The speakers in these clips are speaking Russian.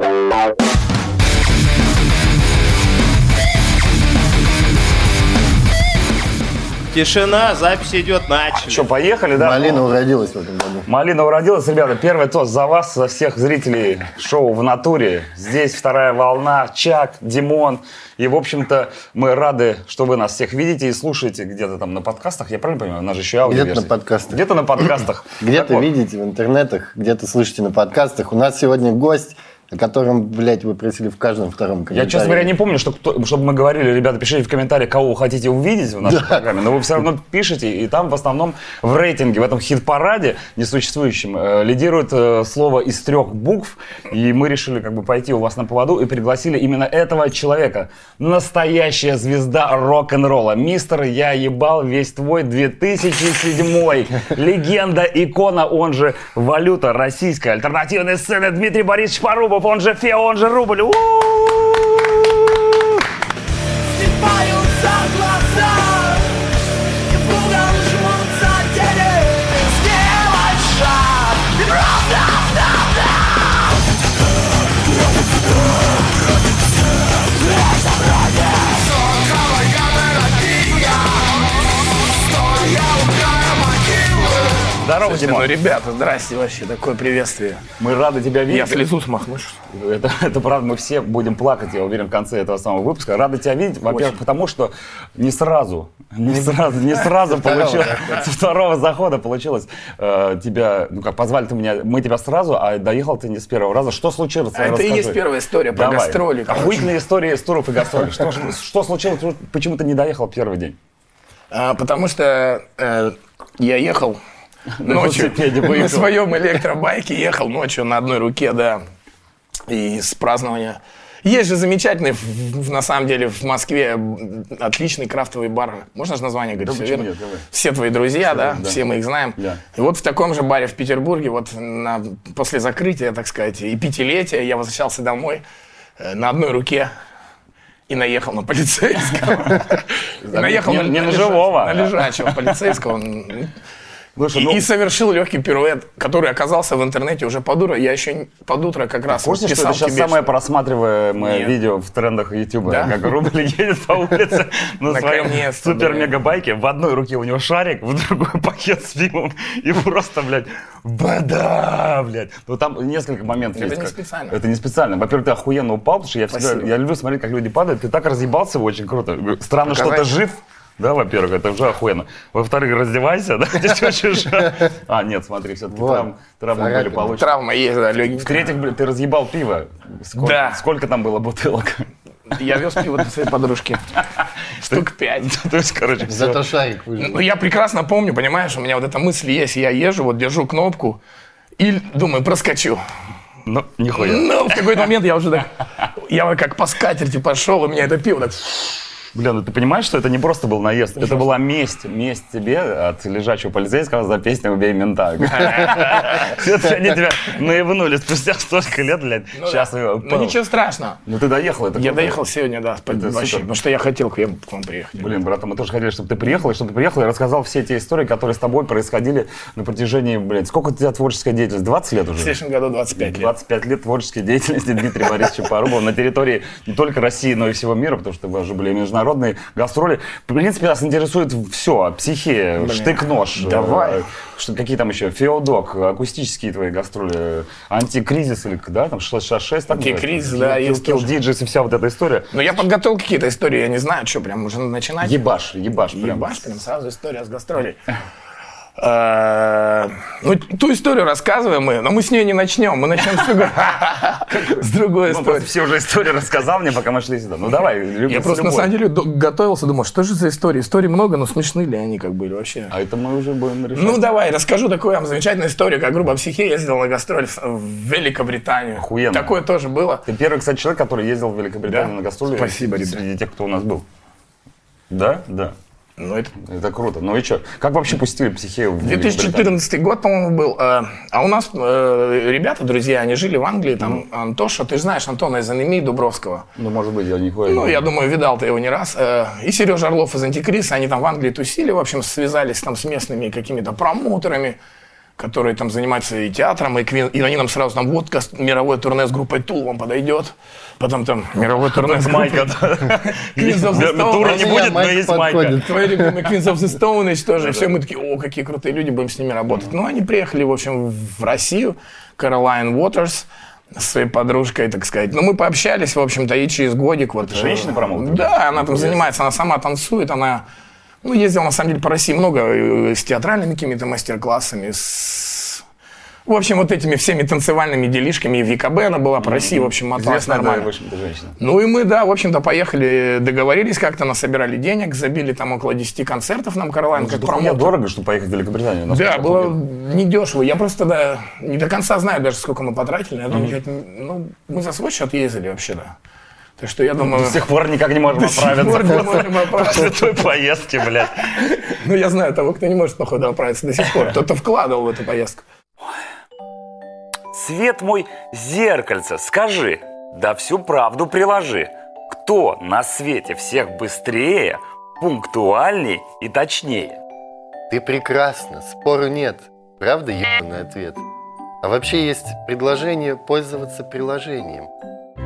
Thank you. Тишина, запись идет, начали. Что, поехали, да? Малина уродилась в этом году. Малина уродилась, ребята. Первый тост за вас, за всех зрителей шоу «В натуре». Здесь вторая волна, Чак, Димон. И, в общем-то, мы рады, что вы нас всех видите и слушаете где-то там на подкастах. Я правильно понимаю? У нас же еще аудио Где-то на подкастах. Где-то на подкастах. Где-то видите в интернетах, где-то слышите на подкастах. У нас сегодня гость, о котором, блядь, вы просили в каждом втором Я, комментарии. честно говоря, не помню, что кто- чтобы мы говорили, ребята, пишите в комментариях, кого вы хотите увидеть в нашей программе, но вы все равно пишите, и там в основном в рейтинге, в этом хит-параде несуществующем, э, лидирует э, слово из трех букв, и мы решили как бы пойти у вас на поводу и пригласили именно этого человека. Настоящая звезда рок-н-ролла. Мистер, я ебал весь твой 2007 Легенда, икона, он же валюта российской альтернативной сцены Дмитрий Борисович Порубов, он же Фео, он же Рубль. У-у-у! Слепаются Здорово, Ну, Димон. ребята, здрасте вообще, такое приветствие. Мы рады тебя видеть. Я слезу смахну. Это, это правда, мы все будем плакать, я уверен, в конце этого самого выпуска. Рады тебя видеть, во-первых, потому что не сразу, не сразу, не сразу получилось, со второго захода получилось э, тебя, ну как, позвали ты меня, мы тебя сразу, а доехал ты не с первого раза. Что случилось? А это и Расскажи. есть первая история про Давай. гастроли. Охуительная история из туров и гастролей. Что случилось? Почему ты не доехал первый день? А, потому что э, я ехал ночью велосипеде на своем электробайке, ехал ночью на одной руке, да, и с празднования. Есть же замечательный, на самом деле, в Москве отличный крафтовый бар. Можно же название говорить? Да почему верно? нет, давай. Все твои друзья, да, да. все мы их знаем. Да. И вот в таком же баре в Петербурге, вот на- после закрытия, так сказать, и пятилетия, я возвращался домой э, на одной руке и наехал на полицейского. Наехал на на живого. На лежачего полицейского. Слушай, И, ну, и совершил легкий пируэт, который оказался в интернете уже под утро. Я еще под утро как раз в курсе, что это сейчас тебе, самое что- просматриваемое Нет. видео в трендах YouTube? Да? Как Рубль едет по улице на своем супер-мега-байке. В одной руке у него шарик, в другой пакет с пивом. И просто, блядь, бада, блядь. Ну там несколько моментов Это не специально. Это не специально. Во-первых, ты охуенно упал, потому что я всегда, я люблю смотреть, как люди падают. Ты так разъебался, очень круто. Странно, что ты жив. Да, во-первых, это уже охуенно. Во-вторых, раздевайся, да? А, нет, смотри, все-таки травмы были получены. Травма есть, да, легенькая. В-третьих, блин, ты разъебал пиво. Сколько, Да. Сколько там было бутылок? Я вез пиво для своей подружки. Штук пять. То есть, короче, все. Зато шарик выжил. Ну, я прекрасно помню, понимаешь, у меня вот эта мысль есть. Я езжу, вот держу кнопку и думаю, проскочу. Ну, нихуя. Ну, в какой-то момент я уже так... Я вот как по скатерти пошел, у меня это пиво так... Бля, ну ты понимаешь, что это не просто был наезд, это была месть, месть тебе от лежачего полицейского за песню «Убей мента». Все-таки они тебя наебнули спустя столько лет, блядь. Сейчас Ну, ничего страшного. Ну ты доехал, это Я доехал сегодня, да, вообще, потому что я хотел к вам, к вам приехать. Блин, брат, мы тоже хотели, чтобы ты приехал, и чтобы ты приехал и рассказал все эти истории, которые с тобой происходили на протяжении, блядь, сколько у тебя творческая деятельность? 20 лет В уже? следующем году 25 лет. 25 лет творческой деятельности Дмитрия Борисовича Порубова на территории не только России, но и всего мира, потому что у вас же были международные гастроли. В принципе, нас интересует все. Психия, штык-нож. Давай. э, Что, какие там еще? Феодок, акустические твои гастроли, антикризис или, да, там 666. так Антикризис, да, есть Kill. Digits и вся вот эта история. Но я подготовил какие-то истории, я не знаю, что, прям уже начинать. Ебаш, ебаш. прям. Ебаш, прям сразу история с гастролей. Э, Ну, ту историю рассказываем мы, но мы с нее не начнем. Мы начнем с другой- с другой Ну, истории. просто все уже истории рассказал мне, пока мы шли сюда. Ну, давай. Я просто на самом деле готовился, думал, что же за истории? Историй много, но смешны ли они как были вообще? А это мы уже будем решать. Ну, давай, расскажу такую вам замечательную историю, как группа «Психе» ездила на гастроль в Великобританию. Охуенно. Такое тоже было. Ты первый, кстати, человек, который ездил в Великобританию на гастроли. Спасибо, ребят. Среди тех, кто у нас был. Да? Да. Ну, это Это круто. Ну и что? Как вообще пустили психею в Великобританию? 2014 год, по-моему, был. э, А у нас э, ребята, друзья, они жили в Англии, там Антоша, ты же знаешь Антона из «Анемии» Дубровского. Ну, может быть, я нихуя Ну, я думаю, видал ты его не раз. Э, И Сережа Орлов из «Антикриса», они там в Англии тусили, в общем, связались там с местными какими-то промоутерами. Которые там занимаются и театром, и, Queen, и они нам сразу там, вот мировое турне с группой Тул вам подойдет. Потом там мировое турне с Майка. Queens of the Stone Тура не будет, но есть Майка. Твои любимые Queens of the Stone тоже. Все мы такие, о, какие крутые люди, будем с ними работать. Ну, они приехали, в общем, в Россию. Уотерс с своей подружкой, так сказать. Ну, мы пообщались, в общем-то, и через годик вот... женщина-промоутер? Да, она там занимается, она сама танцует, она... Ну, ездила, на самом деле, по России много э, с театральными какими-то мастер-классами, с... В общем, вот этими всеми танцевальными делишками. И в ЕКБ она была по России, в общем, моталась Известная, да, нормально. в общем-то, женщина. Ну и мы, да, в общем-то, поехали, договорились как-то, насобирали денег, забили там около 10 концертов нам Каролайн, как Это хуйня промоутер. дорого, чтобы поехать в Великобританию. Да, было недешево. Я просто да, не до конца знаю даже, сколько мы потратили. Я думаю, ну, мы за свой счет ездили вообще, да. Так что я думаю... До сих пор никак не можем До сих пор не оправиться можем оправиться. после той поездки, блядь. Ну, я знаю того, кто не может, походу, оправиться до сих пор. Кто-то вкладывал в эту поездку. Свет мой, зеркальце, скажи, да всю правду приложи. Кто на свете всех быстрее, пунктуальней и точнее? Ты прекрасна, спору нет. Правда, ебаный ответ? А вообще есть предложение пользоваться приложением.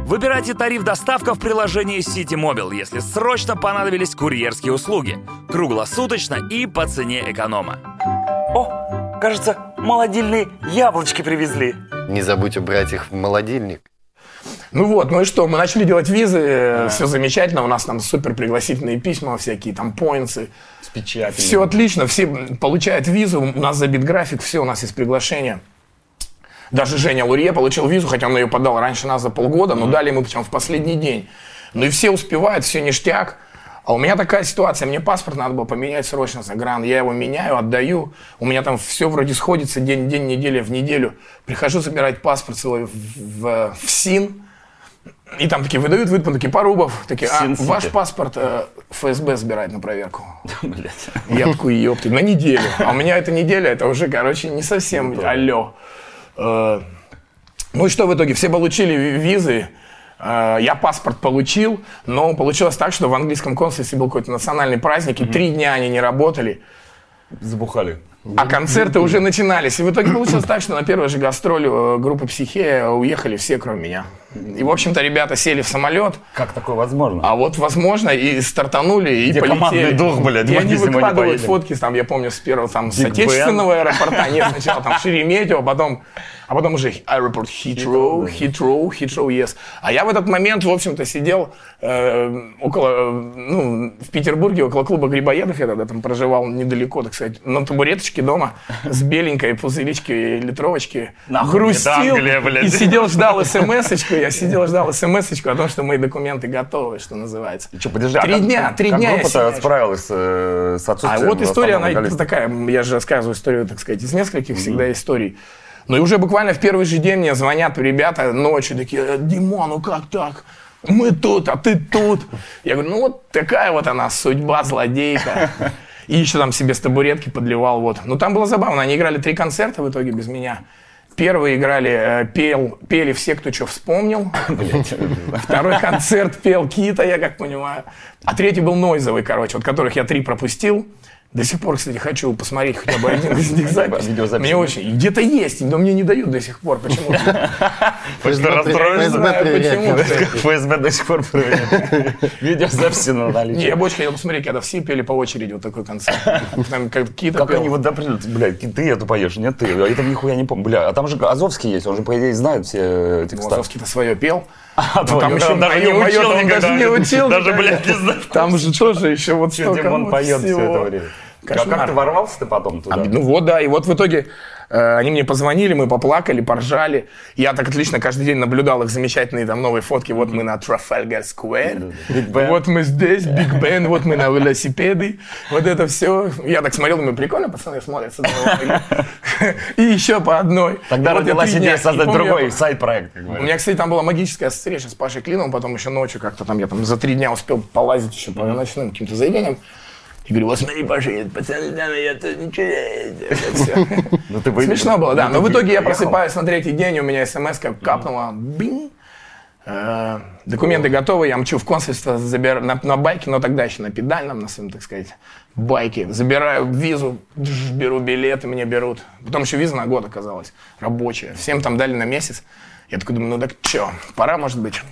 Выбирайте тариф доставка в приложении City Mobile, если срочно понадобились курьерские услуги. Круглосуточно и по цене эконома. О, кажется, молодильные яблочки привезли. Не забудь убрать их в молодильник. Ну вот, ну и что, мы начали делать визы, все замечательно, у нас там супер пригласительные письма, всякие там поинты. С печатями. Все отлично, все получают визу, у нас забит график, все, у нас есть приглашение. Даже Женя Лурье получил визу, хотя он ее подал раньше нас за полгода, но дали ему причем в последний день. Ну и все успевают, все ништяк. А у меня такая ситуация, мне паспорт надо было поменять срочно за гран. Я его меняю, отдаю. У меня там все вроде сходится день, день, неделя в неделю. Прихожу забирать паспорт свой в, в- в СИН. И там такие выдают, выдают, такие, Парубов, такие, а, СИН-сити. ваш паспорт э, ФСБ забирает на проверку. Я такой, ёпты, на неделю. А у меня эта неделя, это уже, короче, не совсем алло. Э, Ну и что в итоге? Все получили ви- визы. Э, Я паспорт получил, но получилось так, что в английском консульстве был какой-то национальный праздник, и три дня они не работали. Забухали. А концерты уже начинались. И в итоге получилось так, что на первой же гастроли э, группы «Психея» уехали все, кроме меня. И, в общем-то, ребята сели в самолет, Как такое возможно? а вот, возможно, и стартанули, и Где полетели. командный дух, блядь, И они выкладывают фотки, там, я помню, с первого, там, с Big отечественного аэропорта. Нет, сначала там Шереметьево, потом, а потом уже аэропорт Хитроу, Хитроу, Хитроу, yes. А я в этот момент, в общем-то, сидел э, около, ну, в Петербурге, около клуба Грибоедов, я тогда там проживал недалеко, так сказать, на табуреточке дома с беленькой пузырички литровочки. Нахуй грустил Англия, блядь. и сидел, ждал смс-очку, я сидел, ждал смс-очку о том, что мои документы готовы, что называется. Че, подожди, Три а как- дня, три как дня я группа-то сидел. справилась э, с А отсутствием вот история, она вокалиста? такая, я же рассказываю историю, так сказать, из нескольких всегда историй. Ну и уже буквально в первый же день мне звонят ребята ночью, такие, «Э, Димон, ну как так? Мы тут, а ты тут. Я говорю, ну вот такая вот она, судьба злодейка. И еще там себе с табуретки подливал, вот. Ну там было забавно, они играли три концерта в итоге без меня. Первый играли, э, пел, пели все, кто что вспомнил. Второй концерт пел Кита, я как понимаю. А третий был Нойзовый, короче, вот которых я три пропустил. До сих пор, кстати, хочу посмотреть хотя бы один из них запись. Мне очень. Где-то есть, но мне не дают до сих пор. Почему? Что, расстроишься? ФСБ до сих пор проверяет. Видеозаписи на Не, наличие. я бы очень хотел посмотреть, когда все пели по очереди вот такой концерт. Там какие-то Как они вот, да, придут, блядь, ты эту поешь, нет ты, я это нихуя не помню, бля, а там же Азовский есть, он же, по идее, знает все тексты. Вазовский-то свое пел. А, Ну, там еще даже не учил он никогда. даже не учил Даже, блядь, не знаю. Там же тоже еще вот столько он поет все это время. Кошмар. как ты ворвался ты потом туда? А, ну вот, да, и вот в итоге они мне позвонили, мы поплакали, поржали. Я так отлично каждый день наблюдал их замечательные там новые фотки. Вот мы на Трафальгар Сквер, вот мы здесь, Биг Бен, вот мы на велосипеды. Вот это все. Я так смотрел, думаю, прикольно, пацаны смотрятся. И еще по одной. Тогда родилась идея создать другой сайт-проект. у меня, кстати, там была магическая встреча с Пашей Клином, потом еще ночью как-то там, я там за три дня успел полазить еще по ночным каким-то заведениям. И говорю, вот смотри, Паша, едет, пацаны, там, я тут ничего не это всё». Ну. Смешно было, да. Ну, Но в итоге я просыпаюсь на третий день, у меня смс капнула, бинг. Э, Документы готовы, я мчу в консульство забир... на, на байке, но тогда еще на педальном, на своем, так сказать, байке. Забираю визу, беру билеты, мне берут. Потом еще виза на год оказалась, рабочая. Всем там дали на месяц. Я такой думаю, ну так что, пора, может быть.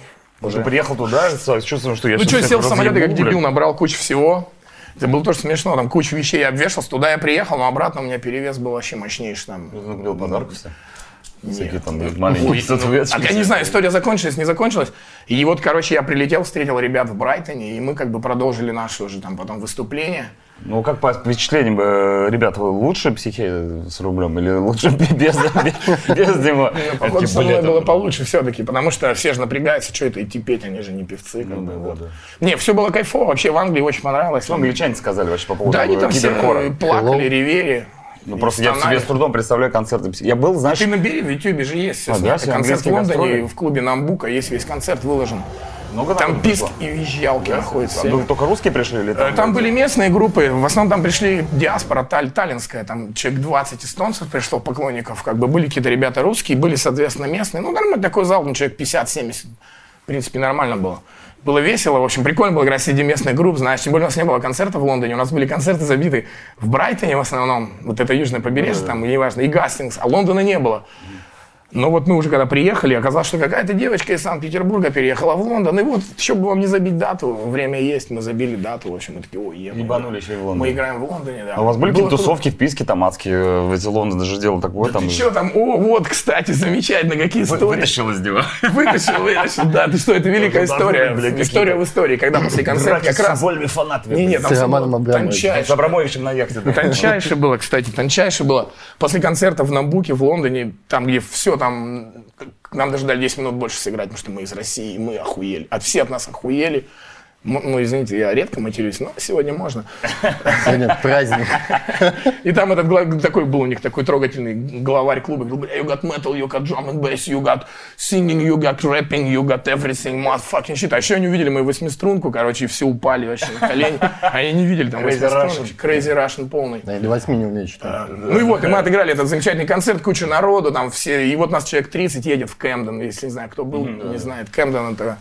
Ты приехал туда с чувством, что я Ну что, сел в самолет, я как дебил, набрал кучу всего. Это было тоже смешно, там кучу вещей я обвешался, туда я приехал, но обратно у меня перевес был вообще мощнейший. Там. Накупил подарков все? Всякие Нет. там маленькие Ой, ну, а я не знаю, история закончилась, не закончилась. И вот, короче, я прилетел, встретил ребят в Брайтоне, и мы как бы продолжили наше уже там потом выступление. Ну, как по впечатлениям, э, ребят, вы лучше психи с рублем или лучше без, без, без него? Ну, Походу, со мной было получше все-таки, потому что все же напрягаются, что это идти петь, они же не певцы. Как бы, да, вот. да. Не, все было кайфово, вообще в Англии очень понравилось. Что англичане сказали вообще по поводу Да, они там все плакали, ревели. Ну, и просто я себе с трудом представляю концерты. Я был, знаешь, Ты набери, в Ютубе же есть все А, да, Концерт в Лондоне, гастроли? в клубе Намбука есть весь концерт выложен. Много Там писк и визжалки находятся. Ну, только русские пришли или Э, там? Там были местные группы, в основном там пришли диаспора таль, таллинская, там человек 20 эстонцев пришло, поклонников, как бы были какие-то ребята русские, были, соответственно, местные. Ну, нормально такой зал, ну, человек 50-70, в принципе, нормально было. Было весело, в общем, прикольно было играть среди местных групп, знаешь, тем более у нас не было концертов в Лондоне, у нас были концерты забиты в Брайтоне в основном, вот это южное побережье, там, и неважно, и Гастингс, а Лондона не было. Но вот мы уже когда приехали, оказалось, что какая-то девочка из Санкт-Петербурга переехала в Лондон. И вот, еще бы вам не забить дату, время есть, мы забили дату. В общем, мы такие, ой, ебанули. Ебанули еще и в Лондоне. Мы играем в Лондоне, да. А у вас были какие-то тусовки, вписки там адские? э, В эти Лондон даже делал такое там. Ты что там? О, вот, кстати, замечательно, какие Вы- истории. Вытащил из него. Вытащил, вытащил. Да, ты что, это великая история. История в истории, когда после концерта как раз... футбольными фанатами. Не, нет, там С Абрамовичем. С тончайше. Абрамовичем на яхте. да. Тончайше было, кстати, тончайше было. После концерта в Намбуке, в Лондоне, там, где все там... Нам даже дали 10 минут больше сыграть, потому что мы из России, мы охуели. От все от нас охуели. Ну, извините, я редко матерюсь, но сегодня можно. Сегодня праздник. И там этот такой был у них такой трогательный главарь клуба. Говорил, бля, you got metal, you got drum and bass, you got singing, you got rapping, you got everything, motherfucking shit. А еще они увидели мою восьмиструнку, короче, и все упали вообще на колени. Они не видели там Crazy восьмиструнку. Russian. Crazy Russian полный. Да, Или восьми не умею читать. Ну и вот, и мы отыграли этот замечательный концерт, куча народу, там все, и вот нас человек 30 едет в Кэмден, если не знаю, кто был, не знает, Кэмден это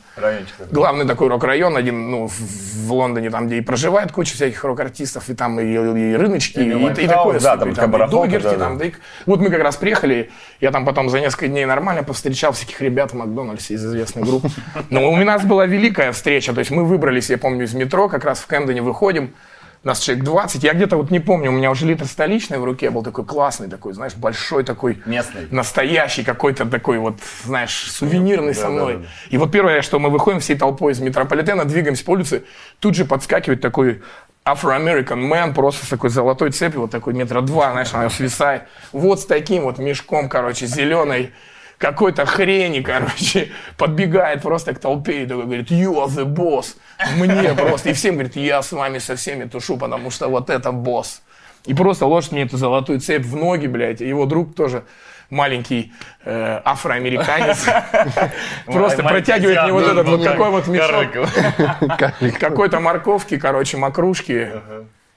главный такой рок-район, один, ну, в, Лондоне, там, где и проживает куча всяких рок-артистов, и там и, и рыночки, и, и, live house, такое, да, супер, там и и Догерти, да, там, да и- Вот мы как раз приехали, я там потом за несколько дней нормально повстречал всяких ребят в Макдональдсе из известных групп. Но у нас была великая встреча, то есть мы выбрались, я помню, из метро, как раз в Кэмдене выходим, нас человек 20, я где-то вот не помню, у меня уже литр столичный в руке был такой классный, такой, знаешь, большой такой, Местный. настоящий какой-то такой вот, знаешь, сувенирный со да, мной. да, да. И вот первое, что мы выходим всей толпой из метрополитена, двигаемся по улице, тут же подскакивает такой Afro-American man, просто с такой золотой цепью, вот такой метра два, знаешь, она свисает. Вот с таким вот мешком, короче, зеленой, какой-то хрени, короче, подбегает просто к толпе и такой говорит, you are the boss. Мне просто. И всем говорит, я с вами со всеми тушу, потому что вот это босс. И просто ложит мне эту золотую цепь в ноги, блядь. И его друг тоже маленький э, афроамериканец просто протягивает мне вот этот ну, вот как такой вот мешок какой-то морковки, короче, макрушки.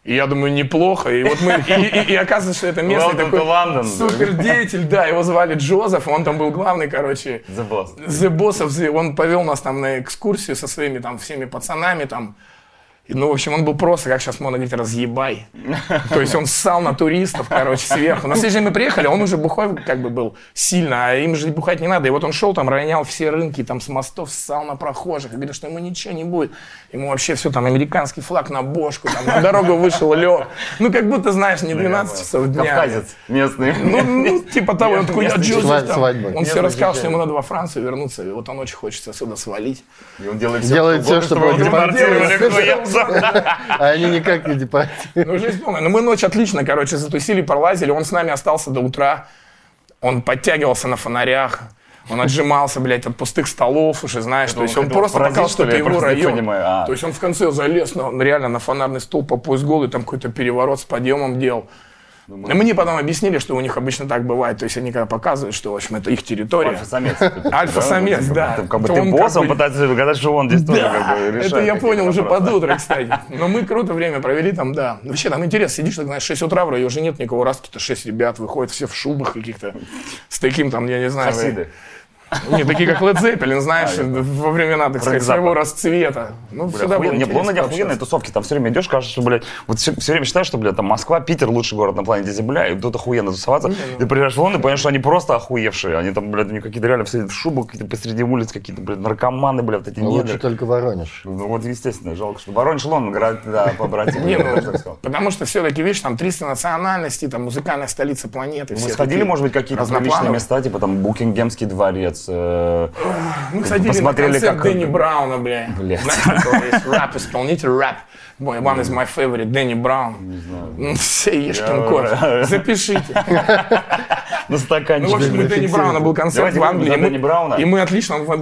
И я думаю, неплохо. И вот мы, и, и- и оказывается, что это местный Welcome такой to London. супер деятель, да, его звали Джозеф, он там был главный, короче, The boss. The Boss of the- он повел нас там на экскурсию со своими там всеми пацанами там. Ну, в общем, он был просто, как сейчас можно говорить, разъебай. То есть он ссал на туристов, короче, сверху. На следующий день мы приехали, он уже бухой как бы был сильно, а им же бухать не надо. И вот он шел там, ронял все рынки, там с мостов ссал на прохожих. И говорит, что ему ничего не будет. Ему вообще все там, американский флаг на бошку, там на дорогу вышел, лег. Ну, как будто, знаешь, не 12 часов дня. Кавказец местный. Ну, ну, типа того, он такой, я Джозеф там. Он все рассказал, что ему надо во Францию вернуться, и вот он очень хочет отсюда свалить. И он делает все, Делает что все, угодно, чтобы хуям. А они никак не депортируют. Ну, жизнь полная. Но мы ночь отлично, короче, затусили, пролазили. Он с нами остался до утра. Он подтягивался на фонарях. Он отжимался, блядь, от пустых столов уже, знаешь. То есть он просто показал, что это его район. понимаю. А. То есть он в конце залез на, реально на фонарный стол по пояс голый, там какой-то переворот с подъемом делал. И мне потом объяснили, что у них обычно так бывает. То есть они когда показывают, что, в общем, это их территория. Альфа-самец. Альфа-самец, да. Ты Как бы ты он босс, как он бы- пытается доказать, что он здесь тоже Да, как бы это я понял уже под утро, кстати. Но мы круто время провели там, да. Вообще там интересно, сидишь, так, знаешь, 6 утра, вроде уже нет никого, раз какие-то 6 ребят выходят, все в шубах каких-то, с таким там, я не знаю. Хасиды. Не, такие как Led Zeppelin, знаешь, во времена, так сказать, своего расцвета. Ну, всегда было. Не, Лондоне охуенные тусовки, там все время идешь, кажется, что, блядь, вот все, время считаешь, что, блядь, там Москва, Питер лучший город на планете Земля, и тут охуенно тусоваться. Ты приезжаешь в Лондон, и понимаешь, что они просто охуевшие. Они там, блядь, у них какие-то реально все в шубах, какие-то посреди улиц, какие-то, блядь, наркоманы, блядь, эти Ну, лучше только Воронеж. Ну вот, естественно, жалко, что Воронеж, Лондон, город, да, побратимы. Не, ну, потому что все-таки, видишь, там 300 национальностей, там музыкальная столица планеты. Вы все сходили, может быть, какие-то разноплановые. места, типа там Букингемский дворец, э, Мы ходили Посмотрели, на концерт как- Дэнни Брауна, бля. Блядь. Есть рэп-исполнитель, рэп. Мой one is my favorite, Дэнни Браун. Не знаю. Все Ешкин кофе. Запишите. на Ну, стаканчике. в общем, у Дэнни Брауна был концерт в Англии. за и мы- Дэнни Брауна. И мы отлично, он в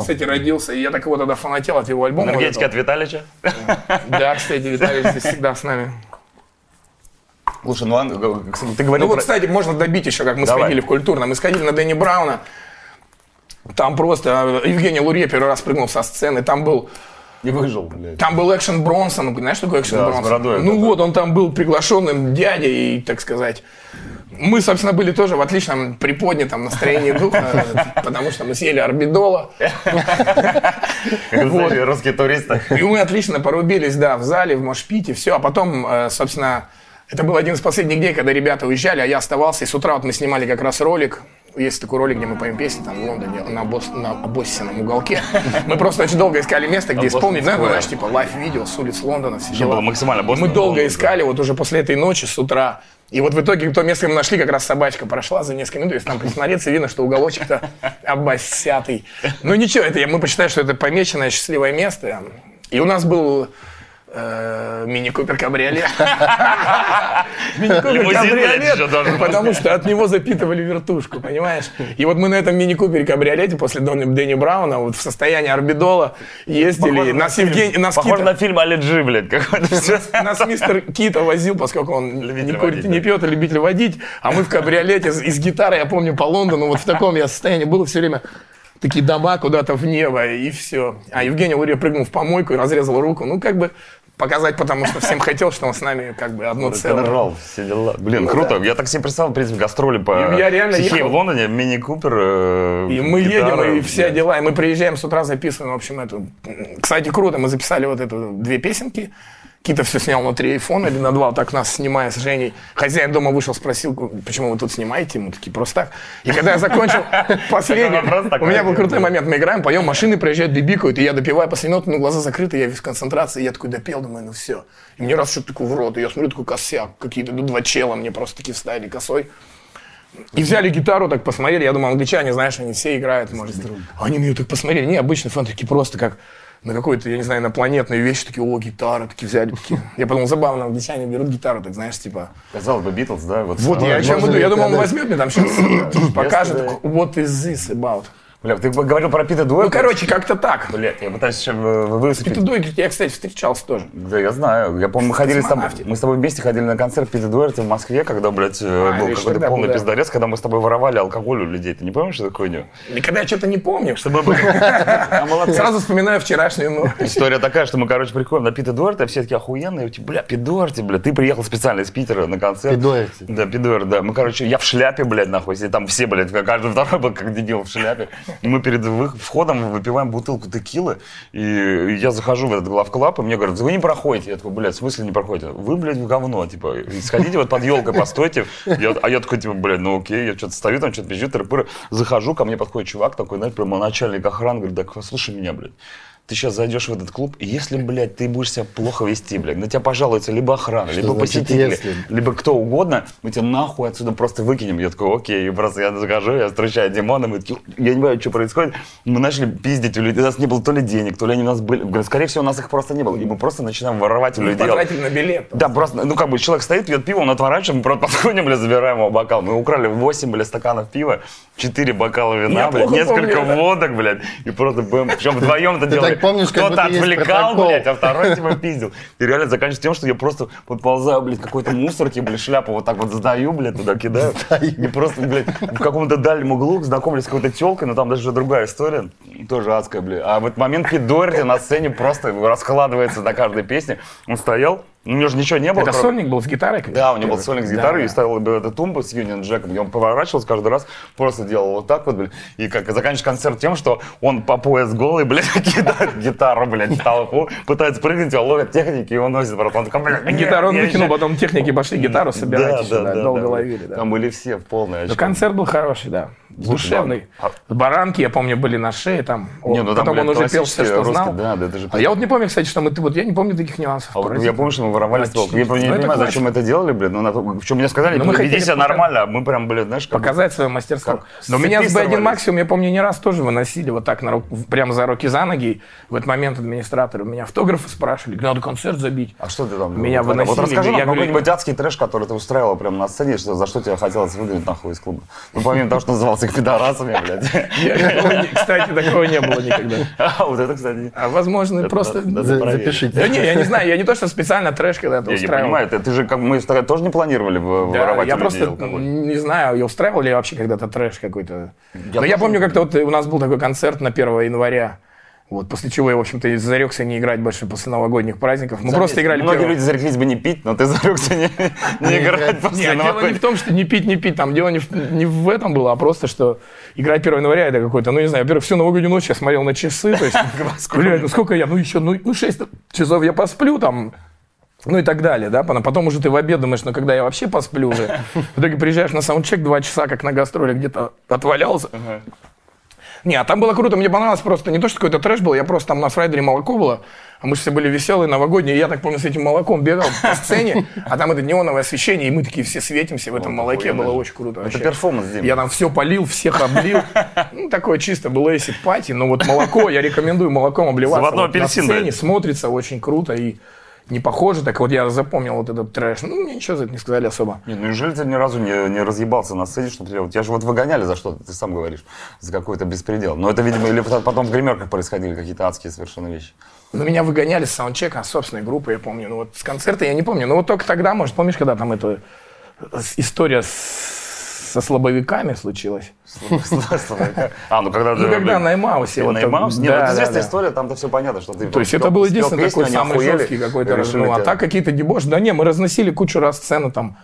кстати, родился. И я так его тогда фанател от его альбома. этого. от Виталича. Да, кстати, Виталий здесь всегда с нами. Слушай, ну ты говорил Ну вот, про- кстати, можно добить еще, как мы Давай. сходили в культурно. Мы сходили на Дэнни Брауна. Там просто э, Евгений Лурье первый раз прыгнул со сцены. Там был Не выжил, блядь. Там был Экшен Бронсон. Знаешь, что такое Экшен Да, с Бронсон? бородой, ну да, вот, он там был приглашенным дядей, так сказать. Мы, собственно, были тоже в отличном приподнятом настроении духа, потому что мы съели орбидола. Знаете, русские туристы. И мы отлично порубились, да, в зале, в Мошпите, все. А потом, э, собственно, это был один из последних дней, когда ребята уезжали, а я оставался. И с утра вот мы снимали как раз ролик. Есть такой ролик, где мы поем песни там в Лондоне, на, Бос, на Боссином уголке. Мы просто очень долго искали место, где исполнить, знаешь, знаешь, типа лайв-видео с улиц Лондона, все дела. было максимально Мы долго искали, вот уже после этой ночи с утра. И вот в итоге то место, где мы нашли, как раз собачка прошла за несколько минут, если там присмотреться, видно, что уголочек-то обосятый. Ну ничего, это мы посчитаем, что это помеченное счастливое место. И у нас был мини-купер кабриолет. Мини-купер кабриолет, потому что от него запитывали вертушку, понимаешь? И вот мы на этом мини-купере кабриолете после Дэнни Брауна вот в состоянии орбидола ездили. Нас Евгений, Похоже на фильм Алиджи, блядь, какой-то. Нас мистер Кита возил, поскольку он не пьет, а любитель водить. А мы в кабриолете с, и с гитарой, я помню, по Лондону, вот в таком я состоянии было все время такие дома куда-то в небо, и все. А Евгений Лурия прыгнул в помойку и разрезал руку. Ну, как бы показать, потому что всем хотел, что он с нами как бы одно целое. Ржал, все дела. Блин, Ну круто. Я так себе представил, в принципе, гастроли по Я реально психее ехал. в Лондоне, мини-купер, э, И мы гитара, едем, и все блядь. дела. И мы приезжаем с утра, записываем, в общем, эту... Кстати, круто, мы записали вот эту две песенки. Кита все снял на три айфона или на два, так нас снимая с Женей. Хозяин дома вышел, спросил, почему вы тут снимаете? Мы такие, просто так. И когда я закончил последний, у меня был крутой момент. Мы играем, поем, машины проезжают, бибикают, и я допиваю последнюю ноту, ну, глаза закрыты, я весь в концентрации, я такой допел, думаю, ну все. И мне раз что-то такое в рот, и я смотрю, такой косяк, какие-то ну, два чела мне просто такие вставили косой. И взяли гитару, так посмотрели, я думал, англичане, знаешь, они все играют, может быть. А Они на нее так посмотрели, не, обычные фан такие просто как на какой-то, я не знаю, инопланетной вещи, такие, о, гитара, такие взяли, такие. Я подумал, забавно, англичане берут гитару, так знаешь, типа, Казалось бы, Битлз, да? Вот, вот я о чем иду, я думал, он возьмет мне там сейчас, покажет, да. what is this about. Бля, ты говорил про Пита Дуэйка. Ну, короче, как-то так. Блядь, я пытаюсь сейчас высыпить. Питер Дуэйк, я, кстати, встречался тоже. Да, я знаю. Я помню, мы ходили с тобой, мы с тобой вместе ходили на концерт Пита Дуэрти в Москве, когда, блядь, э, А, был какой-то полный был, да. пиздорез, когда мы с тобой воровали алкоголь у людей. Ты не помнишь эту хуйню? Никогда я что-то не помню. Чтобы Там была Сразу вспоминаю вчерашнюю ночь. История такая, что мы, короче, приходим на Пита Дуэрти, а все такие охуенные. Типа, бля, Пит Дуэрти, бля, ты приехал специально из Питера на концерт. Пит Дуэрти. Да, Пит Дуэрти, да. Мы, короче, я в шляпе, блядь, нахуй. Там все, блядь, каждый второй был как дебил в шляпе. Мы перед входом выпиваем бутылку текилы. И я захожу в этот главклаб, и мне говорят, вы не проходите. Я такой, блядь, в смысле не проходите? Вы, блядь, в говно, типа, сходите вот под елкой, постойте. Я, а я такой, типа, блядь, ну окей, я что-то стою там, что-то пизжу, тыры Захожу, ко мне подходит чувак такой, знаешь, прямо начальник охраны, говорит, так, слушай меня, блядь. Ты сейчас зайдешь в этот клуб, и если, блядь, ты будешь себя плохо вести, блядь, на тебя пожалуются либо охрана, либо значит, посетители, если? либо кто угодно, мы тебя нахуй отсюда просто выкинем. Я такой, окей, и просто я захожу, я встречаю Димона, мы такие, я не понимаю, что происходит. Мы начали пиздить у людей, у нас не было то ли денег, то ли они у нас были. Скорее всего, у нас их просто не было. И мы просто начинаем воровать у людей. Потратили на билет. Да, просто, ну как бы человек стоит, пьет пиво, он отворачиваем, мы просто подходим, бля, забираем его бокал. Мы украли 8, бля, стаканов пива, 4 бокала вина, Я блядь, несколько помню, водок, блядь, и просто бэм. Причем вдвоем это делали. Так помнишь, Кто-то отвлекал, блядь, а второй типа пиздил. И реально заканчивается тем, что я просто подползаю, блядь, какой-то мусорки, блядь, шляпу вот так вот сдаю, блядь, туда кидаю. И просто, блядь, в каком-то дальнем углу знакомлюсь с какой-то телкой, но там даже другая история, тоже адская, блядь. А в этот момент Пит Дуэрти на сцене просто раскладывается на каждой песне. Он стоял, у него же ничего не было. Это кроме- сольник был с гитарой? конечно, Да, у него был сольник с Да, гитарой, да. и ставил бы эту тумбу с Юнион Джеком, и он поворачивался каждый раз, просто делал вот так вот, блин, и как заканчивается концерт тем, что он по пояс голый, блядь, кидает гитару, блядь, в толпу, пытается прыгнуть, его ловят техники и уносит, братан. Он такой, блядь, А Гитару он выкинул, потом техники пошли гитару собирать Да, еще, да, да, да, долго да. ловили, да. Там были все в полной Но очко. концерт был хороший, да. Душевный. да. Баранки, я помню, были на шее там. Не, ну там, Потом он уже пел все, что знал. Да, да. А я вот не помню, кстати, что мы... Вот я не помню таких нюансов. А я помню, что мы воровали А, ствол. Я не Ну, это понимаю, зачем мы это делали, блин. Ну, на- причем мне сказали, Ну, мы веди себя пока- нормально, а мы прям, блин, знаешь, как... Показать свое мастерство. Как Но меня с B1 сорвались. Maximum, я помню, не раз тоже выносили вот так на ру- прямо за руки за ноги. В этот момент администраторы у меня автографы спрашивали, надо концерт забить. А что ты там? Меня вот, выносили, Вот расскажи нам какой-нибудь адский трэш, который ты устраивал прямо на сцене, что, за что тебе хотелось выгнать нахуй из клуба. Ну, помимо того, что назывался их пидорасами, блядь. Не- Кстати, такого не было никогда. А вот это, кстати... А возможно, просто... Запишите. Да не, я не знаю, я не то, что специально трэш когда-то Я не устраивал. понимаю, ты, ты же, как мы тоже не планировали Да, воровать я просто не знаю, я устраивал ли я вообще когда-то трэш какой-то. Но я тоже помню, как-то вот у нас был такой концерт на 1 января. Вот, после чего я, в общем-то, зарекся не играть больше после новогодних праздников. Мы Заметь, просто играли Многие первого- люди зареклись бы не пить, но ты зарекся не, не играть после Нет, дело не в том, что не пить, не пить, там дело не в, не в этом было, а просто, что играть 1 января это какой-то, ну не знаю, во-первых, всю новогоднюю ночь я смотрел на часы, то есть, блядь, ну сколько я, ну еще, ну, ну 6 часов я посплю там, ну и так далее, да, потом уже ты в обед думаешь, ну когда я вообще посплю уже, в итоге приезжаешь на саундчек, два часа как на гастроли где-то отвалялся, не, а там было круто, мне понравилось просто не то, что какой-то трэш был, я просто там на фрайдере молоко было, а мы же все были веселые, новогодние, и я так помню, с этим молоком бегал по сцене, а там это неоновое освещение, и мы такие все светимся в этом молоке, охуенно было очень круто. Это вообще. перформанс, Дим. Я там все полил, всех облил. Ну, такое чисто было acid пати, но вот молоко, я рекомендую молоком обливаться. Заводной Вот на сцене смотрится очень круто и не похоже, так вот я запомнил вот этот трэш. Ну, мне ничего за это не сказали особо. Не, ну неужели ты ни разу не, не разъебался на сцене, что ты делал? Тебя же вот выгоняли за что-то, ты сам говоришь, за какой-то беспредел. Но это, видимо, или потом в гримерках происходили какие-то адские совершенно вещи. Но меня выгоняли с саундчека, с собственной группы, я помню. Ну вот с концерта я не помню. Но вот только тогда, может, помнишь, когда там эта история с- со слабовиками случилась? А, ну когда... Ну, когда на Эмаусе. вот на там- Эмаус? Нет, это известная история, там-то все понятно, что ты... То есть это был единственный такой самый жесткий какой-то. Ну, а так какие-то дебош. Да не, мы разносили кучу раз сцену там.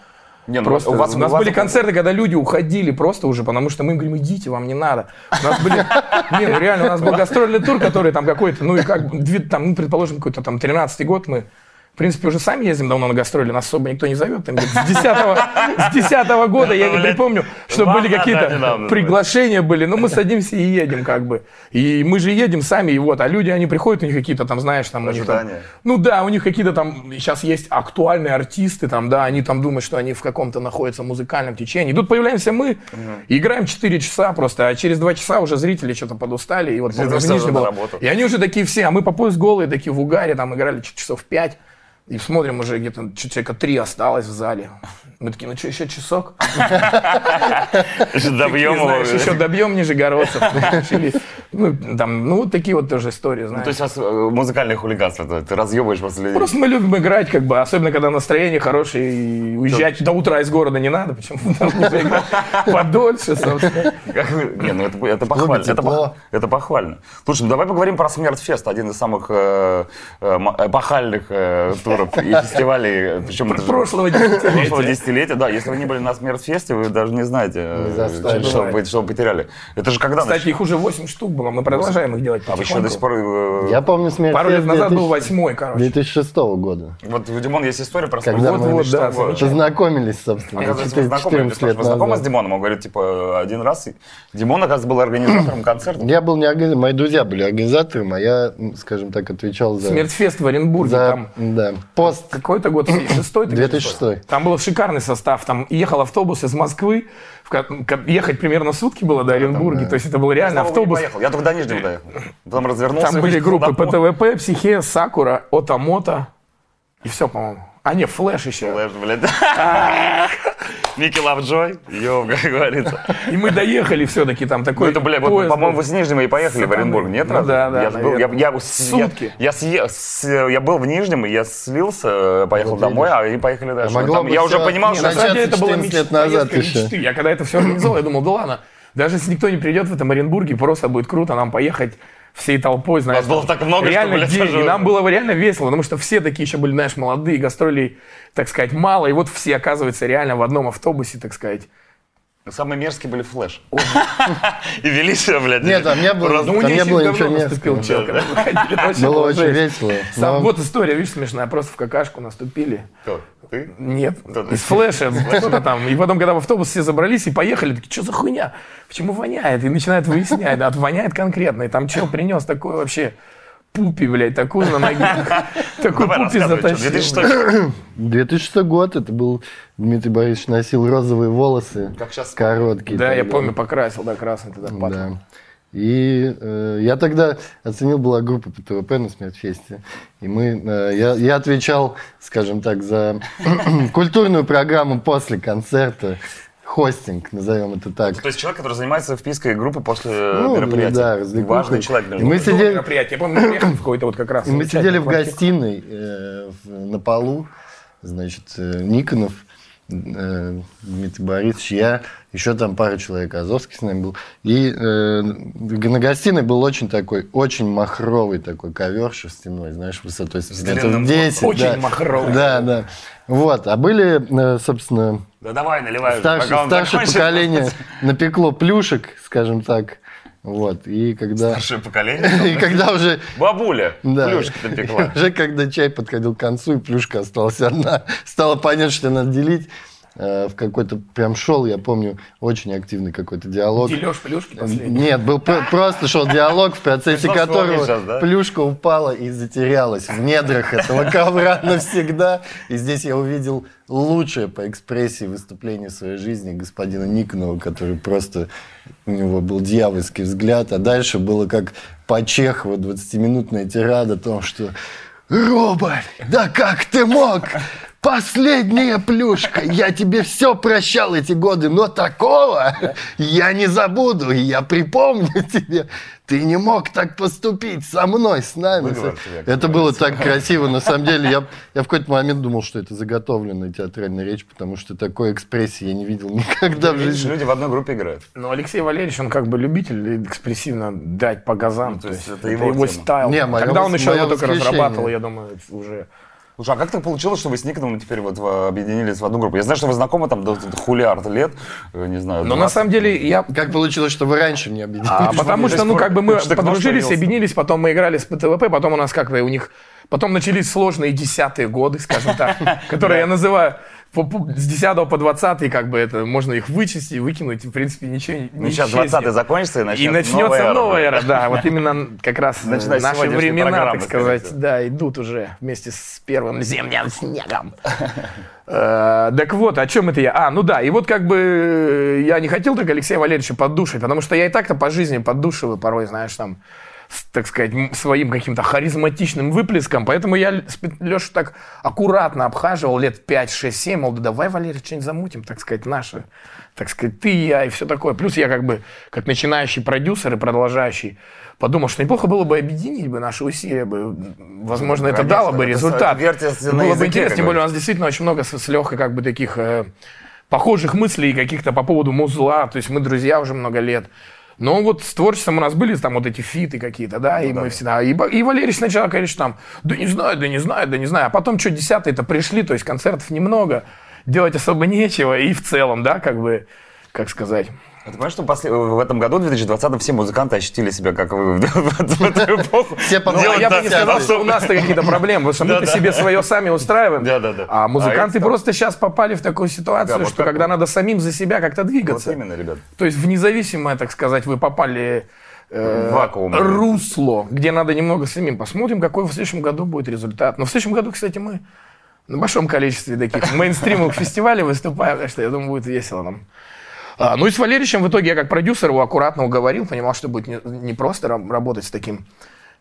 Не, ну, Просто у вас- у нас у вас- были концерты, когда люди уходили просто уже, потому что мы им говорим, идите, вам не надо. У нас были, не, ну реально, у нас был гастрольный тур, который там какой-то, ну и как, там, ну, предположим, какой-то там 13-й год мы в принципе, уже сами ездим давно на гастроли, нас особо никто не зовет. Там, с 10 с 10 года я не припомню, что были какие-то приглашения были. Но мы садимся и едем как бы. И мы же едем сами, и вот. А люди, они приходят, у них какие-то там, знаешь, там... у них там- Ожидания. ну да, у них какие-то там, сейчас есть актуальные артисты, там, да, они там думают, что они в каком-то находятся музыкальном течении. И тут появляемся мы, играем 4 часа просто, а через 2 часа уже зрители что-то подустали, и вот. И они уже такие все, а мы по пояс голые, такие в угаре, там играли часов 5, и смотрим, уже где-то человека 3 осталось в зале. Мы такие, ну что, еще часок? Добьем его. еще добьем нижегородцев. Ну, там, ну, вот такие вот тоже истории, знаешь. То есть у вас э, музыкальное хулиганство, ты разъебываешь просто людей. Просто мы любим играть, как бы, особенно когда настроение хорошее, и уезжать до утра из города не надо, почему подольше, собственно. Не, ну это, похвально. Это, похвально. Слушай, ну давай поговорим про Смертфест, один из самых э, э, э, туров и фестивалей. Причем прошлого десятилетия. Десятилетия. Да, если вы не были на Смертфесте, вы даже не знаете, э, что, вы, что вы потеряли. Это же когда Кстати, их уже 8 штук было, мы продолжаем их делать А вы еще до сих пор... э, Я помню смерть Пару лет назад 2000 был восьмой, короче. 2006 года. Вот у Димона есть история про Когда Смертфест. мы- Вот, да, 2006 года. Познакомились, собственно, Оказывается, вы 4- знакомы, я 14 лет вы знакомы с назад. Димоном? Он говорит, типа, один раз. Димон, оказывается, был организатором концерта. Я был не организатором, мои друзья были организатором, а я, скажем так, отвечал за... Смертфест в Оренбурге, за там да, пост какой-то год, шестой? ты говоришь, 2006. Там был шикарный состав, там ехал автобус из Москвы, ехать примерно сутки было до Оренбурга, то есть это был реально не автобус. поехал. Я только до Нижнего доехал. Потом развернулся. Там были группы. ПТВП, Психея, Сакура, Отомото и все, по-моему. А, не, Флэш еще. Флэш, блядь. Микки Лавджой, yo, как говорится. И мы доехали все-таки там Ну, такой это, бля, вот, по-моему, вы с Нижнего и поехали в. Оренбург, нет? Ну да, да, Я, был, я, я, с- Сутки. Я, был в Нижнем, и я слился, поехал Вот домой, а и поехали дальше. я уже понимал, что... на самом деле это была 14 лет мечта, назад поездка еще. мечты. Я когда это все организовал, я думал, да ладно, даже если никто не придет в этом Оренбурге, просто будет круто нам поехать всей толпой, знаешь. Вас было так много, что, реально блядь, деньги. даже- Нам было реально весело, потому что все такие еще были, знаешь, молодые, гастролей, так сказать, мало. И вот все, оказывается, реально в одном автобусе, так сказать. Самые мерзкие были флеш. И вели себя, блядь. Нет, там не было, Ну, у там не было ничего наступил мерзкого. Было очень весело. Сам- Вот история, видишь, смешная, просто в какашку наступили. Кто? Ты? Нет, из флеша, кто-то там. И потом, когда в автобус все забрались и поехали, такие, что за хуйня? Почему воняет? И начинают выяснять, да, воняет конкретно. И там чел принес такой вообще пупи, блядь, такую на ноге. Такой пупи затащил. 2006 2006 год, это был Дмитрий Борисович носил розовые волосы, Как щас короткие. Да, я помню, покрасил, да, красный тогда. Да. И э, я тогда оценил, была группа ПТВП на Смертфесте. И мы, э, я, я отвечал, скажем так, за культурную программу после концерта. Хостинг, назовем это так. То есть человек, который занимается впиской группы после Ну, мероприятия. да, развлекухой. Важный человек для И мы Было сидели, мероприятие. Я помню, какой-то вот как раз. И мы сидели в гостиной э, на полу, значит, э, Никонов, э, Дмитрий Борисович, я, еще там пара человек, Азовский с нами был. И э, на гостиной был очень такой, очень махровый такой ковер шерстяной, знаешь, высотой сантиметров длинным 10. Очень да. махровый. Да, да. Вот, а были, э, собственно, Да давай, наливай. уже, старшее, закончит. поколение напекло плюшек, скажем так. Вот, и когда... Старшее поколение. И когда уже Бабуля, да. плюшки напекла. Уже когда чай подходил к концу, и плюшка осталась одна, стало понятно, что надо делить. Э, В какой-то прям шел, я помню, очень активный какой-то диалог. Дележ плюшки последний. Нет, был пр- просто шел диалог, в процессе которого вспомнить сейчас, да? плюшка упала и затерялась в недрах этого ковра навсегда. И здесь я увидел лучшее по экспрессии выступление в своей жизни господина Никонова, который просто... У него был дьявольский взгляд, а дальше было как по Чехову 20-минутная тирада о том, что «Рубль, да как ты мог? Последняя плюшка. Я тебе все прощал эти годы, но такого я не забуду. И я припомню тебе. Ты не мог так поступить со мной, с нами. Выговор Это было так красиво. На самом деле, я, я в какой-то момент думал, что это заготовленная театральная речь, потому что такой экспрессии я не видел никогда в Видишь, жизни. люди в одной группе играют. Но Алексей Валерьевич, он как бы любитель экспрессивно дать по газам. Ну, то то есть это это его его стайл. Не, моё Когда он еще его только разрабатывал, я думаю, уже... Слушай, а как так получилось, что вы с Никоновым теперь вот в- объединились в одну группу? Я знаю, что вы знакомы там до, хулиард лет, э, не знаю. Но на 20. самом деле я Как получилось, что вы раньше не объединились? А потому что, ну, как бы мы подружились, объединились, потом мы играли с ПТВП, потом у нас как бы у них... Потом начались сложные десятые годы, скажем так, которые я называю с 10 по 20, как бы это, можно их вычесть и выкинуть, в принципе, ничего не Ну, сейчас исчезнет. 20 закончится и И начнется, начнется новая эра, блядь. да, вот именно как раз Начиная наши времена, так сказать, да, идут уже вместе с первым зимним снегом. Э, Так вот, о чем это я? А, ну да, и вот как бы э, я не хотел так Алексея Валерьевича поддушить, потому что я и так-то по жизни поддушиваю порой, знаешь, там, с, так сказать, своим каким-то харизматичным выплеском, поэтому я Лешу так аккуратно обхаживал лет 5, 6, 7, мол, да давай, Валерий, что-нибудь замутим, так сказать, наше, так сказать, ты и я и все такое. Плюс я как бы, как начинающий продюсер и продолжающий, подумал, что неплохо было бы объединить бы наши усилия, бы, возможно, это Конечно, дало бы это результат. Было бы интересно, тем более у нас действительно очень много с, с Лехой как бы таких э, похожих мыслей каких-то по поводу музла, то есть мы друзья уже много лет. Но вот с творчеством у нас были там вот эти фиты какие-то, да, Ну и мы всегда... И, и Валерий сначала, конечно, там, да не знаю, да не знаю, да не знаю. А потом что, десятые-то пришли, то есть концертов немного, делать особо нечего, и в целом, да, как бы, как сказать... А Ты понимаешь, что после- в этом году, в 2020-м, все музыканты ощутили себя, как вы в, эту эпоху? Все Ну, Делать я бы не сказал, что у нас-то какие-то проблемы, потому что мы-то себе свое сами устраиваем. Да-да-да. А А музыканты просто сейчас попали в такую ситуацию, Да, вот что когда вот. надо самим за себя как-то Вот двигаться. именно, ребят. То есть в независимое, так сказать, вы попали э, Вакуум. русло, где надо немного самим. Посмотрим, какой в следующем году будет результат. Но в следующем году, кстати, мы на большом количестве таких мейнстримовых фестивалей выступаем, так что я думаю, будет весело нам. А, ну и с Валеричем в итоге я как продюсер его аккуратно уговорил, понимал, что будет не, не просто работать с таким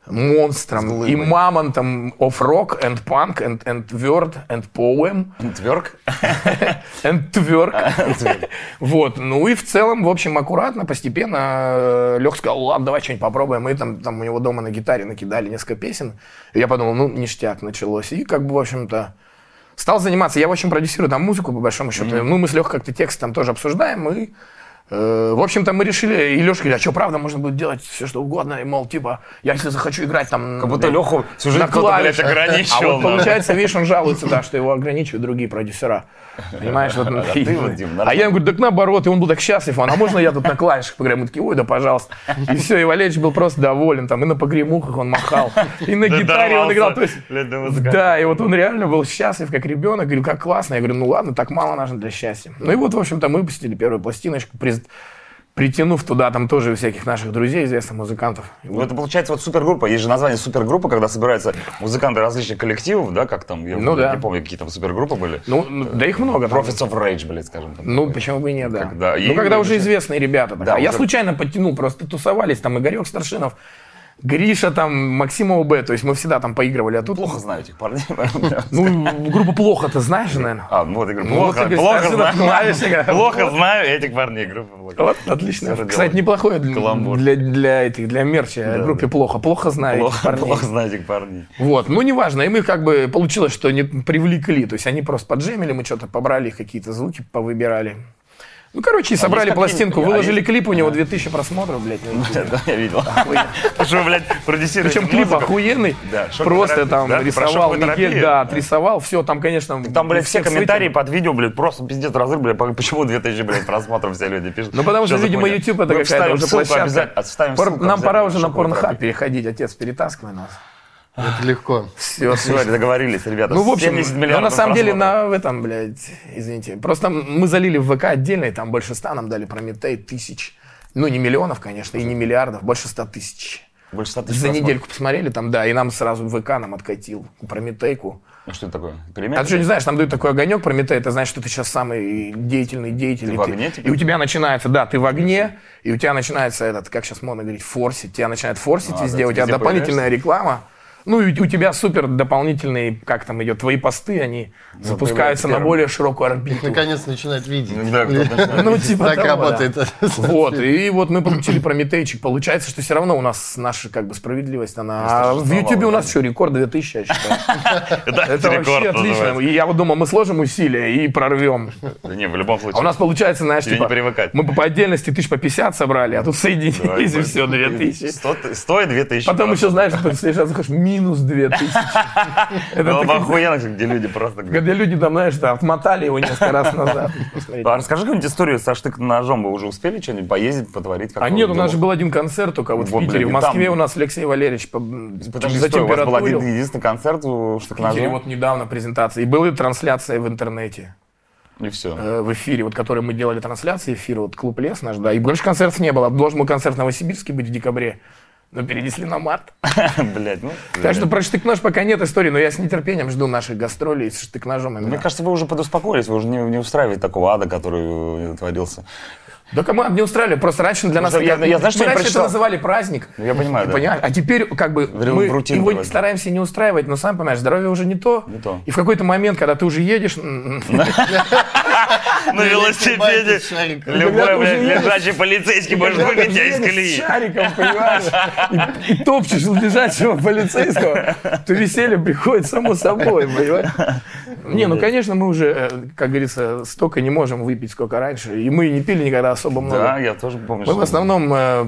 монстром и мамонтом of rock and punk and, and word and poem Тверк? and twerk. Вот, ну и в целом, в общем, аккуратно, постепенно Лех сказал, ладно, давай что-нибудь попробуем. Мы там, там у него дома на гитаре накидали несколько песен. И я подумал, ну, ништяк началось. И как бы, в общем-то, стал заниматься. Я, в общем, продюсирую там музыку, по большому счету. Ну, мы с Лехой как-то текст там тоже обсуждаем. И В общем-то, мы решили, и Леша говорит, а что, правда, можно будет делать все, что угодно, и, мол, типа, я если захочу играть там... Как будто Леху на кто-то, блядь, ограничивал. А вот получается, видишь, он жалуется, да, что его ограничивают другие продюсера. Понимаешь, вот, А ты вот, Дим, а я ему говорю, так наоборот, и он был так счастлив, он, а можно я тут на клавишах поиграю? Мы такие, ой, да пожалуйста. И все, и Валерьевич был просто доволен, там, и на погремухах он махал, и на гитаре он играл, то есть, да и вот он реально был счастлив, как ребенок. Говорю, как классно. Я говорю, ну ладно, так мало нужно для счастья. Ну и вот, в общем-то, мы выпустили первую пластиночку, приз- притянув туда там тоже всяких наших друзей, известных музыкантов. Ну, это получается вот супергруппа. Есть же название супергруппа, когда собираются музыканты различных коллективов, да, как там, я Ну не да. помню, какие там супергруппы были. Ну, ну, да их много. там. Prophets of Rage, блядь, скажем. Там. Ну, почему бы и нет, да. Когда- ну, когда уже известные ребята. так. Да, а я уже- случайно подтянул, просто тусовались там Игорек Старшинов, Гриша там, Максим ОБ, то есть мы всегда там поигрывали, а тут... Плохо знаю этих парней. Ну, группу плохо ты знаешь, наверное. А, ну вот, я говорю, Ну, плохо, плохо знаю. клавишник. Плохо знаю этих парней, группа плохо. Вот, отлично. Кстати, неплохое для, для, этих, для мерча Да, группе плохо. Плохо знаю этих парней. плохо знаю этих парней. Вот, ну неважно, и мы как бы получилось, что не привлекли, то есть они просто поджемили, мы что-то побрали, какие-то звуки повыбирали. Ну, короче, собрали есть пластинку, а выложили есть- клип, у него 2000 просмотров, блядь. YouTube. Да, я видел. Что блядь, продюсируете Причем клип охуенный, просто там рисовал терапию, да, отрисовал, все, там, конечно... Там, блядь, все комментарии под видео, блядь, просто пиздец разрыв, блядь, по- почему 2000, блядь, просмотров все люди пишут. Ну, потому что, видимо? YouTube это какая-то уже площадка. Нам пора уже на порнхаб переходить, отец, перетаскивай нас. Это легко. Все, Все, договорились, ребята. Ну, в общем, 70 ну, миллиардов на самом деле, на в этом, блядь, извините. Просто мы залили в ВК отдельно, и там больше ста нам дали Прометей тысяч. Ну, не миллионов, конечно, и не миллиардов, больше ста тысяч. Больше 100 тысяч За просмотров. недельку посмотрели там, да, и нам сразу ВК нам откатил Прометейку. Ну, что это такое? А Переметка? ты что, не знаешь, там дают такой огонек Прометей, это значит, что ты сейчас самый деятельный деятель. Ты и в огне, типа? И у тебя начинается, да, ты в огне, и у тебя начинается этот, как сейчас модно говорить, форсить. Тебя начинает форсить А, везде, да, у тебя везде дополнительная реклама. Ну, и у тебя супер дополнительные, как там идет, твои посты, они запускаются на более широкую орбиту. Наконец начинает видеть. Ну, да. Ну, типа Так того, работает. да. Вот, и вот мы получили Прометейчик. Получается, что все равно у нас наша как бы справедливость, она... А в Ютубе у нас что, рекорд 2000, я считаю. Это рекорд вообще отлично. И я вот думаю, мы сложим усилия и прорвем. Да Не, в любом случае. А у нас получается, знаешь, типа, не привыкать. мы по отдельности тысяч по 50 собрали, а тут соединились, и все, 2000. 100 Стоит 2000. Потом еще, знаешь, ты раз заходишь, минус 2000. Это так- охуенно, где люди просто... Когда люди там, знаешь, отмотали его несколько раз назад. А расскажи какую-нибудь историю со штык-ножом. Вы уже успели что-нибудь поездить, потворить? А нет, у нас же был один концерт только вот в Питере. В Москве у нас Алексей Валерьевич по- Подожди, за стой, у вас был один единственный концерт у В Питере штык-ножа? вот недавно презентация. И была трансляция в интернете. И все. э, в эфире, вот который мы делали трансляции эфира, вот клуб Лес наш, да, и больше концертов не было. Должен был концерт в Новосибирске быть в декабре, но перенесли на март. Блять, ну... Так что про штык-нож пока нет истории, но я с нетерпением жду наших гастролей с штык-ножом Мне кажется, вы уже подуспокоились, вы уже не, не устраиваете такого ада, который э, творился. Да кому не устраивали, просто раньше для нас... Просто я- я, знаешь, что мы я раньше прочитал? это называли праздник. Ну, я понимаю, да. Понимаешь? А теперь как бы В мы его превратили. стараемся не устраивать, но сам понимаешь, здоровье уже не то. Не то. И в какой-то момент, когда ты уже едешь, На велосипеде любой, блядь, лежачий полицейский может выбить тебя из колеи. шариком, понимаешь, и, топчешь лежачего полицейского, то веселье приходит само собой, понимаешь? Не, ну, конечно, мы уже, э, как говорится, столько не можем выпить, сколько раньше. И мы не пили никогда особо много. Да, я тоже помню. Мы в основном э,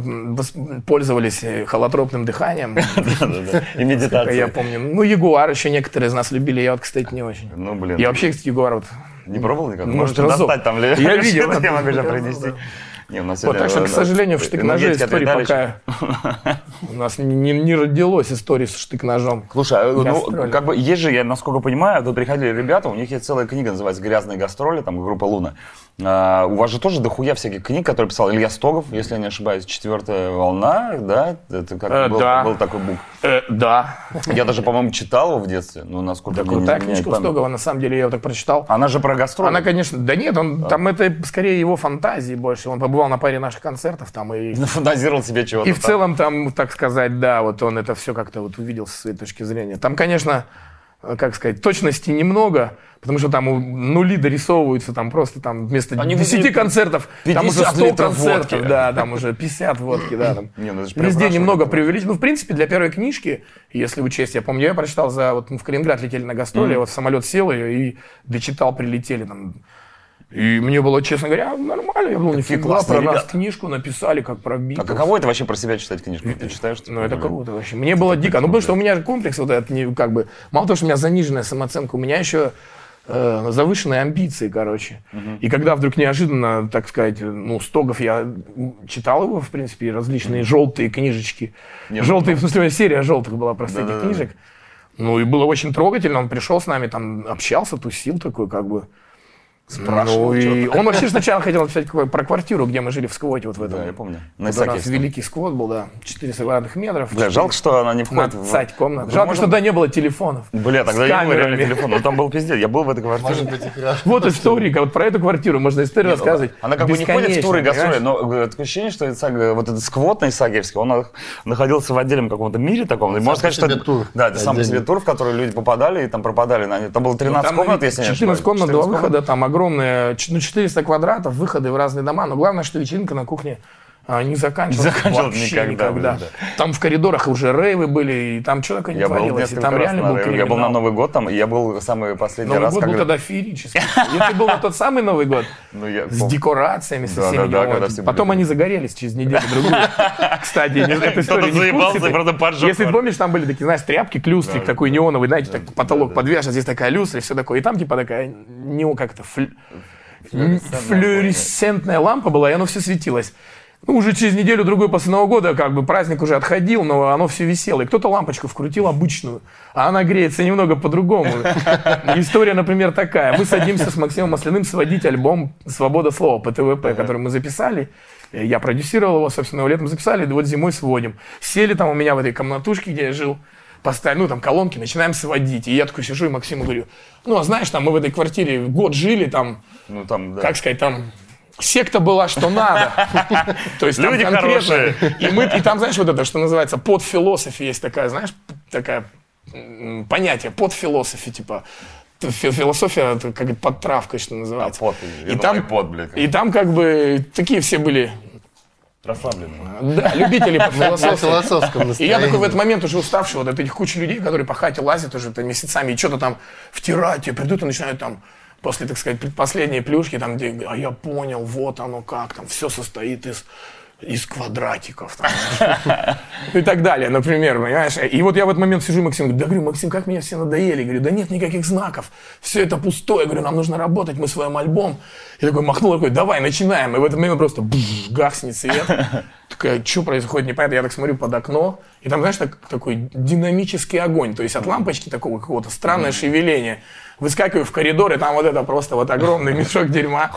пользовались э, холотропным дыханием, Да-да-да. И как я помню. Ну, Ягуар еще некоторые из нас любили, я вот, кстати, не очень. Ну, блин. Я вообще, кстати, Ягуар вот... Не пробовал никогда? Может, разок. достать там ли? Я видел. Я могу сейчас принести. Не, у нас Вот, так что, к сожалению, в штык-ноже истории пока... У нас не, не- родилось истории с штык-ножом. Слушай, а, ну, как бы есть же, я насколько понимаю, тут приходили ребята, у них есть целая книга, называется «Грязные гастроли», там группа «Луна». А, у вас же тоже дохуя всяких книг, которые писал Илья Стогов, если я не ошибаюсь, «Четвертая волна», да? Это как Э, был, да. был такой бук. Э, да. Я даже, по-моему, читал его в детстве, ну, насколько Да, мне не крутая изменяет книжка память. Стогова, на самом деле, я его так прочитал. Она же про гастроли. Она, конечно, да нет, он там это скорее его фантазии больше. Он побывал на паре наших концертов там и Фантазировал себе чего-то. и в целом там, так сказать, да, вот он это все как-то вот увидел со своей точки зрения. Там, конечно, как сказать, точности немного, потому что там нули дорисовываются, там просто там вместо Они 10 выглядят концертов, там уже 50 100 литров концертов, водки. да, там уже 50 водки, да, там. Не, ну Везде немного преувеличено. Ну, в принципе, для первой книжки, если учесть, я помню, я прочитал за, вот мы в Калининград летели на гастроли, я вот в самолет сел ее и дочитал, прилетели там. И мне было, честно говоря, нормально. Я был нифига, про нас ребята. книжку написали, как про А Битлз. каково это вообще про себя читать книжку? Ты читаешь? Ну, это круто вообще. Мне было дико. Ну, потому что у меня комплекс вот этот, как бы, мало того, что у меня заниженная самооценка, у меня еще э, завышенные амбиции, короче. И когда вдруг неожиданно, так сказать, ну, Стогов, я читал его, в принципе, различные желтые книжечки. желтые, в смысле, серия желтых была просто этих книжек. Ну, и было очень трогательно. Он пришел с нами, там, общался, тусил такой, как бы. Спрашивал Ну, и он вообще сначала хотел написать про квартиру, где мы жили в Сквоте, вот в этом. Да, я помню. На Вот у нас Исаакиевском. великий сквот был, да, 400 квадратных метров. Бля, жалко, что она не входит в... Надцать комнат. Ну, Жалко, можно- что тогда не было телефонов. Бля, тогда не был реально камерами. телефон. Ну там был пиздец. Я был в этой Может квартире. быть, и хорошо. Вот история, вот про эту квартиру можно историю рассказывать. Она как бы не ходит в туры и бесконечно, гастроли, понимаешь? но э, такое ощущение, что Исаак, вот этот сквот на Исаакиевске, он нах- находился в отдельном каком-то мире таком. И можно сказать, что это, тур да, это сам себе тур, в который люди попадали и там пропадали. Там было 13 Там комнат, если не 14 ошибаюсь. комнат, два 14 комнат. выхода, там огромные, ч- ну, 400 квадратов, выходы в разные дома. Но главное, что вечеринка на кухне не заканчивалась. Не заканчивалась вообще никогда, блин, да. Там в коридорах уже рейвы были, и там такое не Я был творилось. И несколько там реально был районе. Я был на криминал. Новый год там, и я был самый последний Новый раз, год был тогда феерический. Если был на тот самый Новый год, Ну, с декорациями, со всеми Потом они загорелись через неделю-другую. Кстати, эта история не и Если помнишь, там были такие, знаешь, тряпки, клюстрик такой неоновый, знаете, так потолок подвешен, здесь такая люстра и все такое. И там типа такая, не как-то флюоресцентная лампа была, и оно все светилось. Ну, уже через неделю-другую после Нового года, как бы праздник уже отходил, но оно все висело. И кто-то лампочку вкрутил обычную, а она греется немного по-другому. История, например, такая. Мы садимся с Максимом Масляным сводить альбом «Свобода слова» по ТВП, который мы записали. Я продюсировал его, собственно, его летом записали, и вот зимой сводим. Сели там у меня в этой комнатушке, где я жил, поставили, ну, там, колонки, начинаем сводить. И я такой сижу и Максиму говорю, ну, а знаешь, там, мы в этой квартире год жили, там, Ну, там, да. как сказать, там секта была, что надо. То есть Люди конкретно- хорошие. И, мы, и там, знаешь, вот это, что называется, под философия есть такая, знаешь, такая понятие, под философия, типа, философия, это как под травкой, что называется. А, под, и, там, и под, блядь, как и там как бы такие все были, Расслабленный. да, любители под На философию. философском И я такой в этот момент уже уставший вот от этих кучи людей, которые по хате лазят уже там месяцами и что-то там втирают, тебе придут и начинают там после, так сказать, предпоследней плюшки, там, где, а я понял, вот оно как, там все состоит из из квадратиков там, и так далее, например, понимаешь? И вот я в этот момент сижу, Максим, говорю, да, говорю, Максим, как меня все надоели, говорю, да нет никаких знаков, все это пустое, говорю, нам нужно работать, мы своим альбом. Я такой махнул рукой, давай, начинаем, и в этот момент просто бф, гаснет свет, такая, что происходит, непонятно, я так смотрю под окно, и там, знаешь, так- такой динамический огонь, то есть от лампочки такого какого-то странное шевеление, выскакиваю в коридор, и там вот это просто вот огромный мешок дерьма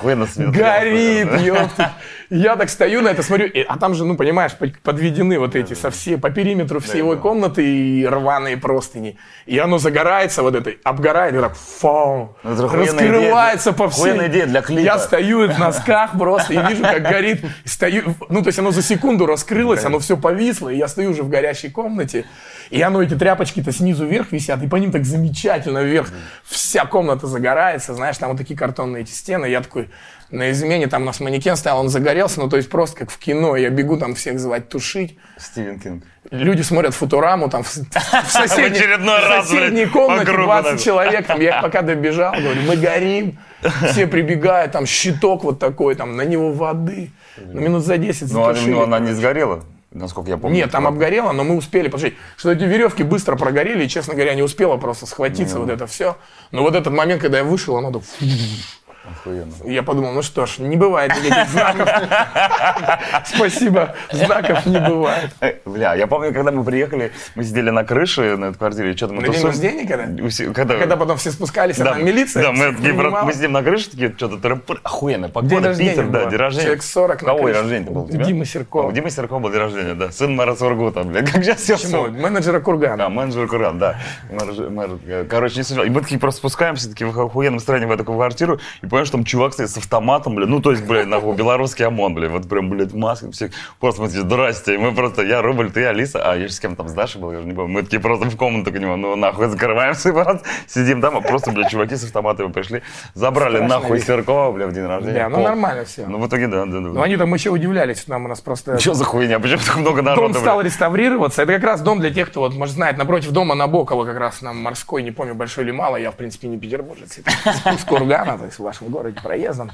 горит, ёпта. Я так стою на это, смотрю, а там же, ну, понимаешь, под- подведены вот эти со все, по периметру всей его комнаты и рваные простыни. И оно загорается вот это, обгорает, и так фау, Ну, раскрывается по всей. Идея для клипа. Я стою в носках просто и вижу, как горит. Стою, ну, то есть оно за секунду раскрылось, оно все повисло, и я стою уже в горящей комнате. И оно, эти тряпочки-то снизу вверх висят, и по ним так замечательно вверх. Вся комната загорается, знаешь, там вот такие картонные эти стены. Я такой на измене, там у нас манекен стоял, он загорелся, ну, то есть просто как в кино. Я бегу там всех звать тушить. Стивен Кинг. Люди смотрят Футураму, там в, в соседней, в соседней комнате по кругу 20 так. человек, там, я пока добежал, говорю, мы горим, все прибегают, там щиток вот такой, там на него воды, на минут за 10 Ну, а- ну, она не сгорела, насколько я помню. Нет, там обгорело, но мы успели, потому что эти веревки быстро прогорели, и, честно говоря, не успела просто схватиться вот это все. Но вот этот момент, когда я вышел, оно так... Охуенно. Я подумал, ну что ж, не бывает никаких знаков. Спасибо, знаков не бывает. Э, Бля, я помню, когда мы приехали, мы сидели на крыше на этой квартире, что-то мы На день рождения, когда? Когда, потом все спускались, а да, там милиция Да, мы, такие, принимала. мы сидим на крыше, такие, что-то охуенно, погода, День рождения Питер, да, день рождения. Человек 40 на Кого день крыше. рождения был? у тебя? Димы Серкова. А, у Димы Серкова был день рождения, да. Сын мэра Сургута, блядь, как сейчас все Почему? Менеджера Кургана. Да, менеджер Курган, да. Э, короче, не суть. И мы такие просто спускаемся, такие в охуенном настроении в эту квартиру, и понимаешь, там чувак стоит с автоматом, блядь, ну, то есть, блядь, нахуй, белорусский ОМОН, блядь, вот прям, блядь, в маске, все, просто мы такие, здрасте, и мы просто, я, Рубль, ты, Алиса, а я же с кем там, с Дашей был, я же не помню, мы такие просто в комнату к нему, ну, нахуй, закрываемся, просто сидим там, а просто, блядь, чуваки с автоматами пришли, забрали Страшная нахуй вещь. Серкова, блядь, в день рождения. Да, ну Пол. нормально все. Ну, в итоге, да, да, да. Ну, они там еще удивлялись, что нам у нас просто... Что за хуйня, почему так много Дом народу, стал блядь? реставрироваться. Это как раз дом для тех, кто, вот, может, знает, напротив дома Набокова как раз нам морской, не помню, большой или мало. Я, в принципе, не петербуржец. С Кургана, то есть вашего в городе проездом.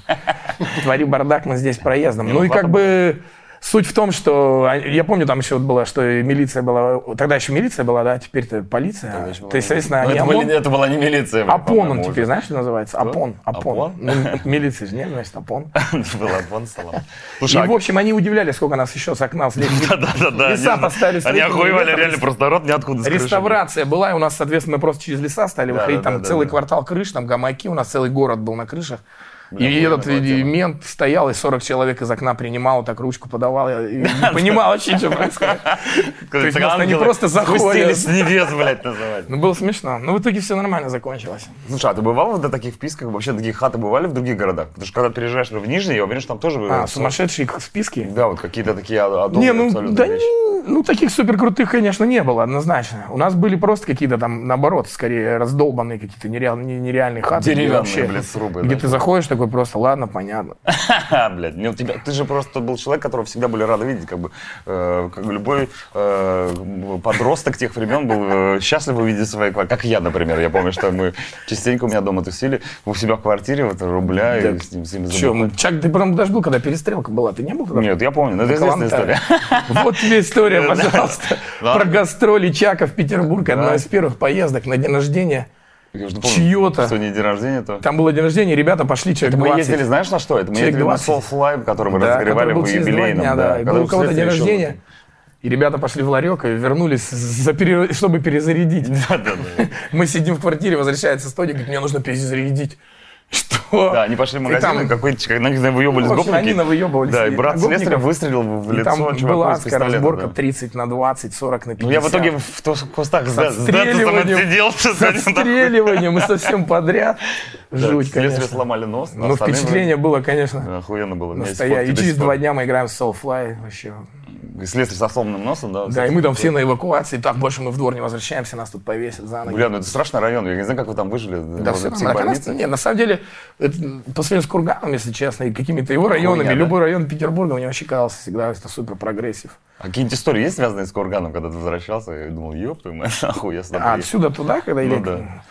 Творю бардак мы здесь проездом. Ну и как бы суть в том, что а, я помню, там еще вот было, что милиция была, тогда еще милиция была, да, теперь-то полиция. То есть, соответственно, Ну, они это, были- это была не милиция. Апон он теперь, знаешь, что называется? Апон. Апон. Апон? Ну, милиция же нет, значит, Апон. Был Апон салам. И, а- в общем, они удивлялись, сколько нас еще с окна слезли. да-да-да. Леса поставили Они охуевали реально, просто народ крыши. Реставрация была, и у нас, соответственно, мы просто через леса стали выходить. Там целый квартал крыш, там гамаки, у нас целый город был на крышах. Бля, и этот и мент стоял, и 40 человек из окна принимал, так ручку подавал. Я не понимал вообще, что происходит. То есть, они просто заходят. С небес, блядь, называть. Ну, было смешно. Но в итоге все нормально закончилось. Слушай, а ты бывал в таких вписках? Вообще такие хаты бывали в других городах? Потому что когда переезжаешь в Нижний, я уверен, что там тоже... А, сумасшедшие списки? Да, вот какие-то такие Не, ну, да, ну, таких супер крутых, конечно, не было, однозначно. У нас были просто какие-то там, наоборот, скорее раздолбанные какие-то нереал- не- нереальные хаты. Деревянные, вообще- блядь, срубы, Где ты заходишь такой просто, ладно, понятно. Блядь, не, у тебя, ты же просто был человек, которого всегда были рады видеть, как бы, э, как любой э, подросток тех времен был э, счастлив увидеть свои квартиры, как я, например, я помню, что мы частенько у меня дома тусили, у себя в квартире, вот рубля, и с ним, с ним Че, забухать. Чак, ты потом даже был, когда перестрелка была, ты не был тогда? Нет, я помню, но это известная история. Вот тебе история, пожалуйста. Про гастроли Чака в Петербург. Одна из первых поездок на день рождения. Я уже не помню, Чьё-то. Что не день рождения, то... Там было день рождения, ребята пошли человек Мы 20. ездили, знаешь, на что это? Мы Человек ездили 20. на Soul Live, который мы Да, разогревали который был в юбилейном. дня, да. Когда был у кого-то день рождения. И ребята пошли в ларек и вернулись, за пере- чтобы перезарядить. Да-да-да. Мы сидим в квартире, возвращается студия, говорит, мне нужно перезарядить. Что? Да, они пошли в И магазин, там- и какой-то, как, на них выебывались В общем, гопники. они навыебывались. Да, и брат следствия выстрелил в лицо там чуваку была из пистолета, разборка да. 30 на 20, 40 на 50. Ну, я в итоге в то- кустах с, С отсидел. с отстреливанием и совсем подряд. Жуть, Следствие конечно. сломали нос. Ну, впечатление было, конечно, Да, Охуенно было. У меня есть настоящее. фотки И через два дня мы играем в Soulfly вообще. И Следствие со сломанным носом, да. Да, и мы там все на эвакуации. Так, больше мы в двор не возвращаемся, нас тут повесят за ноги. Бля, ну это страшный район. Я не знаю, как вы там выжили. Да, все нормально. Нет, на самом деле, это, по сравнению с Курганом, если честно, и какими-то его районами, любой район Петербурга мне вообще казался всегда это супер progressive. А какие-нибудь истории есть, связанные с Курганом, когда ты возвращался? Я думал, ёб твою мать, нахуй, я сюда А приехал». отсюда туда, когда Ну да.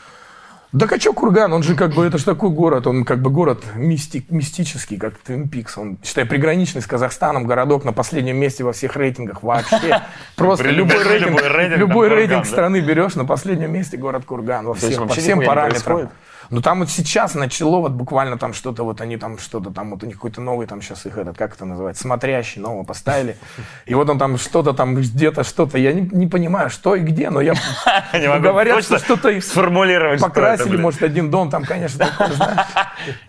Да чё Курган, он же как бы, это же такой город, он как бы город мистик, мистический, как Твин Пикс. Он, считай, приграничный с Казахстаном, городок на последнем месте во всех рейтингах вообще. Просто любой рейтинг, любой рейтинг, страны берешь, на последнем месте город Курган во всех, по всем параметрам. Происходит? Ну там вот сейчас начало вот буквально там что-то, вот они там что-то там, вот у них какой-то новый там сейчас их этот, как это называется, смотрящий, нового поставили. И вот он там что-то там где-то что-то, я не, не понимаю, что и где, но я говорят, что что-то сформулировать, покрасили, может, один дом, там, конечно.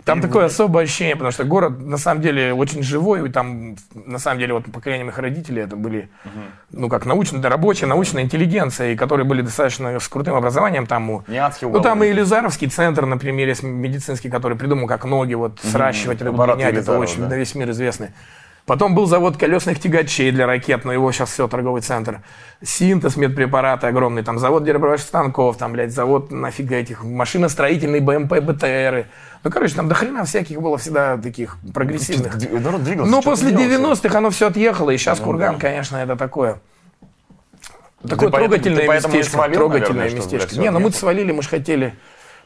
Там такое особое ощущение, потому что город, на самом деле, очень живой, и там, на самом деле, вот поколение моих родителей, это были, ну, как научная, да, рабочая, научная интеллигенция, и которые были достаточно с крутым образованием, там, ну, там и Елизаровский центр, например, есть медицинский, который придумал, как ноги вот сращивать, Аппарат менять, это очень да. на весь мир известный. Потом был завод колесных тягачей для ракет, но его сейчас все, торговый центр. Синтез, медпрепараты огромный, там завод деревообрабатывающих станков, там, блядь, завод нафиг этих, машиностроительный БМП, БТРы. Ну, короче, там до хрена всяких было всегда таких прогрессивных. Д- Народ двигался. Но что-то после делал всё. 90-х оно все отъехало, и сейчас Ну, Курган, да. конечно, это такое. Такое поэтому- трогательное ты местечко. свалил, трогательное наверное, что, местечко. блядь, Не, ну мы свалили, мы же хотели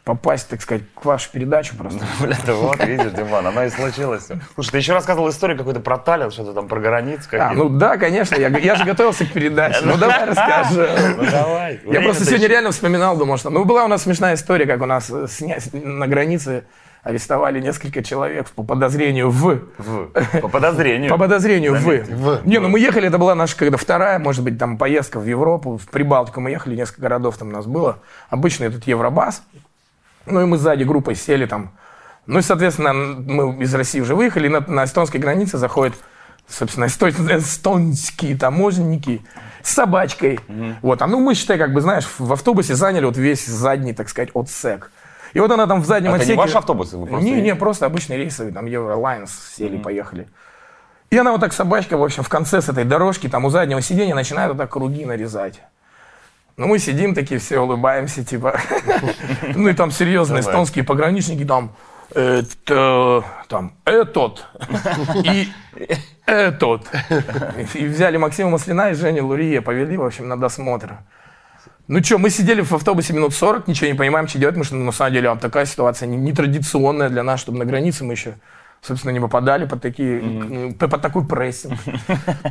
попасть, так сказать, к вашей передаче просто. Бля, да вот, видишь, Диман, она и случилась. всё. Слушай, ты еще рассказывал историю какую-то про Таллин, что-то там про границы А, ну да, конечно, я, я же готовился к передаче. Ну давай расскажем. Ну, давай. Я просто сегодня реально вспоминал, думал, что... Ну, была у нас смешная история, как у нас э, на границе арестовали несколько человек по подозрению в... В- По подозрению. По подозрению в... В. Не, ну мы ехали, это была наша когда вторая, может быть, там поездка в Европу, в Прибалтику. Мы ехали, несколько городов там у нас было. Обычно этот Евробас. Ну и мы сзади группой сели там. Ну и, соответственно, мы из России уже выехали, и на, на эстонской границе заходят, собственно, эсто- эстонские таможенники с собачкой. Вот, а ну мы, считай, как бы, знаешь, в автобусе заняли вот весь задний, так сказать, отсек. И вот она там в заднем А это не отсеке... ваш автобус? Вы просто- Не, не, просто обычный рейсовый, там Eurolines сели, поехали. И она вот так собачка, в общем, в конце с этой дорожки, там у заднего сиденья начинает вот так круги нарезать. Ну, мы сидим такие, все улыбаемся, типа. Ну, и там серьезные эстонские пограничники, там, это, там, этот и этот. И взяли Максима Маслина и Женю Лурия, повели, в общем, на досмотр. Ну что, мы сидели в автобусе минут 40, ничего не понимаем, что делать, потому что ну, на самом деле а, такая ситуация не- нетрадиционная для нас, чтобы на границе мы еще, собственно, не попадали под, такие, м, под, такой прессинг.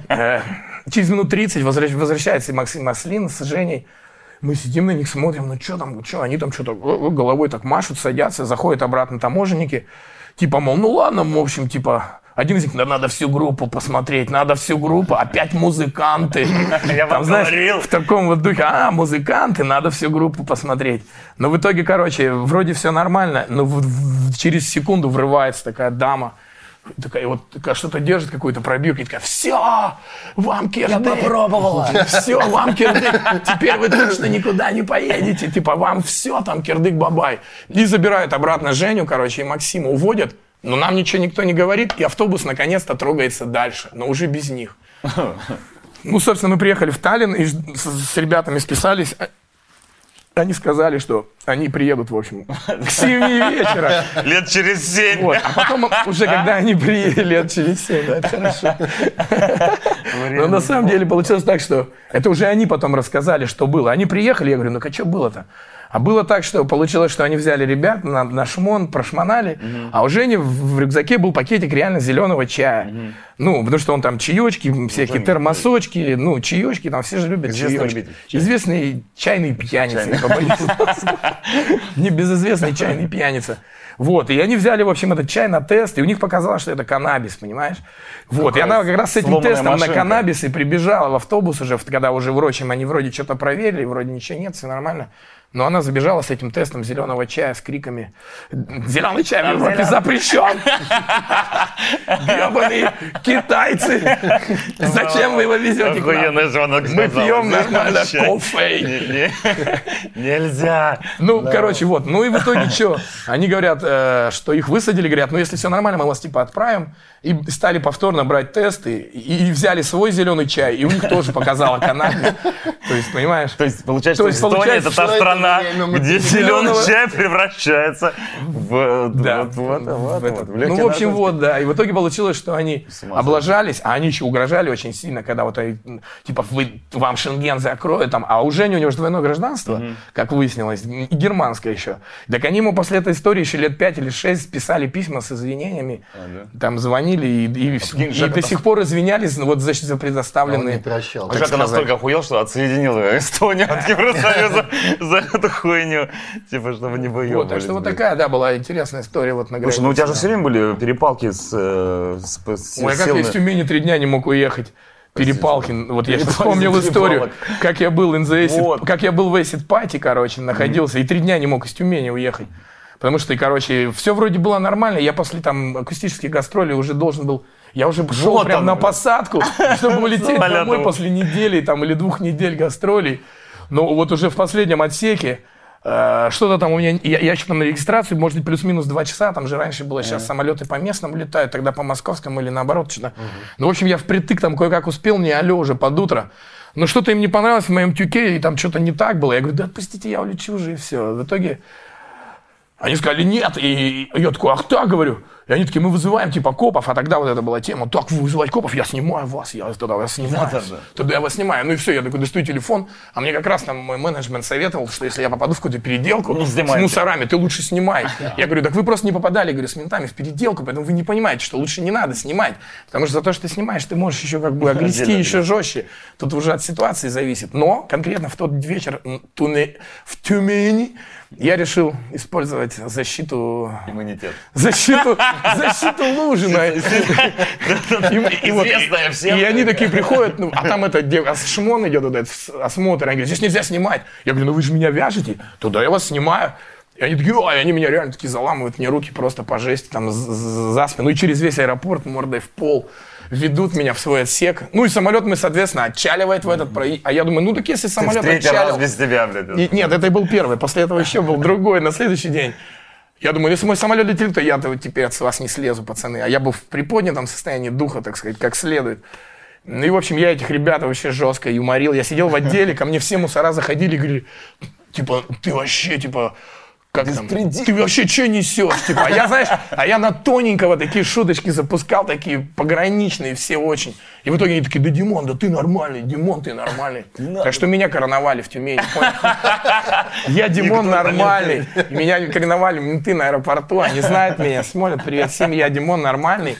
Э, Через минут 30 возвращ- возвращается Максим Маслин с Женей. Мы сидим на них, смотрим, ну что там, что, они там что-то головой так машут, садятся, заходят обратно таможенники. Типа, мол, ну ладно, в общем, типа, один из них, да надо всю группу посмотреть, надо всю группу, опять музыканты. Я вам говорил. в таком вот духе, а, музыканты, надо всю группу посмотреть. Но в итоге, короче, вроде все нормально, но через секунду врывается такая дама, такая вот такая, что-то держит, какую-то пробирку, и такая, все, вам кирдык. Я попробовала. Все, вам кирдык. Теперь вы точно никуда не поедете. Типа, вам все, там кирдык-бабай. И забирают обратно Женю, короче, и Максима уводят. Но нам ничего никто не говорит, и автобус наконец-то трогается дальше, но уже без них. Ну, собственно, мы приехали в Таллин и с, с ребятами списались. А- Они сказали, что они приедут, в общем, к 7 вечера. Лет через семь. Вот. А потом уже, когда они приехали лет через 7, да, это хорошо. Но на самом деле получилось так, что это уже они потом рассказали, что было. Они приехали, я говорю, ну-ка, что было-то? А было так, что получилось, что они взяли ребят на, на шмон, прошмонали, а у Жени в, в рюкзаке был пакетик реально зеленого чая. Ну, потому что он там чаечки, всякие термосочки, ну, чаечки, там все же любят Известный чаечки. любитель чая. Известный чайный пьяница, не побоюсь. Небезызвестный чайный пьяница. Вот, и они взяли, в общем, этот чай на тест, и у них показалось, что это каннабис, понимаешь? Вот, и она как раз с этим тестом на машинка. каннабис и прибежала в автобус уже, в- когда уже врачем они вроде что-то проверили, вроде ничего нет, все нормально. Но она забежала с этим тестом зеленого чая с криками «Зеленый чай в Европе запрещен! Гребаные китайцы! Зачем вы его везете к нам? Мы пьем нормально кофе!» Не- Нельзя. Ну, короче, вот. Ну и в итоге что? Они говорят, что их высадили, говорят, ну если все нормально, мы вас типа отправим. И стали повторно брать тесты, и, и взяли свой зеленый чай, и у них тоже показала каннабис. То есть, понимаешь? То есть, получается, То что есть, Эстония получается, это та страна, где зеленый чай превращается в... Да. Вот, вот, вот, вот. В ну, в общем, вот, да. И в итоге получилось, что они облажались, а они еще угрожали очень сильно, когда вот типа, вы, вам Шенген закроют, там, а у Жени у него же двойное гражданство, как выяснилось, и германское еще. Так они ему после этой истории еще лет пять или шесть писали письма с извинениями, там звонили и, и, вс- и Жека до сих пор извинялись ну, вот за, за Он не предоставленные... прощал. А Жека настолько охуел, что отсоединил Эстонию от Евросоюза за эту хуйню. Типа, чтобы не Вот, выебывались. так что вот такая, да, была интересная история вот на Слушай, ну у тебя же все время были перепалки с... э, с, с Ой, а как я из Тюмени три дня не мог уехать? Перепалки. Вот я вспомнил историю, как я был in the acid, Вот. как я был в Acid Party, короче, находился, и три дня не мог из Тюмени уехать. Потому что, короче, все вроде было нормально. Я после там акустических гастролей уже должен был... Я уже шел Вот прям он, на посадку, чтобы улететь домой после недели там, или двух недель гастролей. Но вот уже в последнем отсеке э, что-то там у меня... Я, я еще там на регистрацию, может быть, плюс-минус два часа. Там же раньше было, сейчас самолеты по местному летают, тогда по московскому или наоборот что-то. Ну, в общем, я впритык там кое-как успел, не алло уже под утро. Но что-то им не понравилось в моем тюке, и там что-то не так было. Я говорю, да отпустите, я улечу уже, и все. В итоге они сказали, нет. И я такой, ах так, говорю. И они такие, мы вызываем типа копов, а тогда вот это была тема, так, вы вызывать копов, я снимаю вас, я тогда вас снимаю. Тогда я вас снимаю. Ну и все, я такой достаю телефон, а мне как раз там мой менеджмент советовал, что если я попаду в какую-то переделку Не с снимайте. мусорами, ты лучше снимай. Я говорю, так вы просто не попадали, говорю, с ментами в переделку, поэтому вы не понимаете, что лучше не надо снимать. Потому что за то, что ты снимаешь, ты можешь еще как бы огрести еще жестче. Тут уже от ситуации зависит. Но конкретно в тот вечер туне- в Тюмени я решил использовать защиту Иммунитет. защиту, защиту Лужина. Известная всем и они такие приходят, ну, а там это а шмон идет, вот этот осмотр, они говорят, здесь нельзя снимать. Я говорю, ну вы же меня вяжете, туда я вас снимаю. И они такие, ой, они меня реально такие заламывают мне руки просто по жести, там, за спину. И через весь аэропорт мордой в пол ведут меня в свой отсек. Ну и самолет мы, соответственно, отчаливает в этот. А я думаю, ну так если Ты в самолет третий раз отчалил... без тебя, блядь. И- нет, это и был первый. После этого еще был другой на следующий день. Я думаю, если мой самолет летит, то я-то вот теперь от вас не слезу, пацаны. А я был в приподнятом состоянии духа, так сказать, как следует. Ну и, в общем, я этих ребят вообще жестко юморил. Я сидел в отделе, ко мне все мусора заходили и говорили, типа, ты вообще, типа, как там, ты вообще что несешь? Типа, а я, знаешь, а я на тоненького такие шуточки запускал, такие пограничные, все очень. И в итоге они такие, да, Димон, да ты нормальный, Димон, ты нормальный. Так что меня короновали в Тюмени, понял? Я Димон нормальный. И Меня короновали менты на аэропорту, они знают меня, смотрят, привет всем, я Димон нормальный.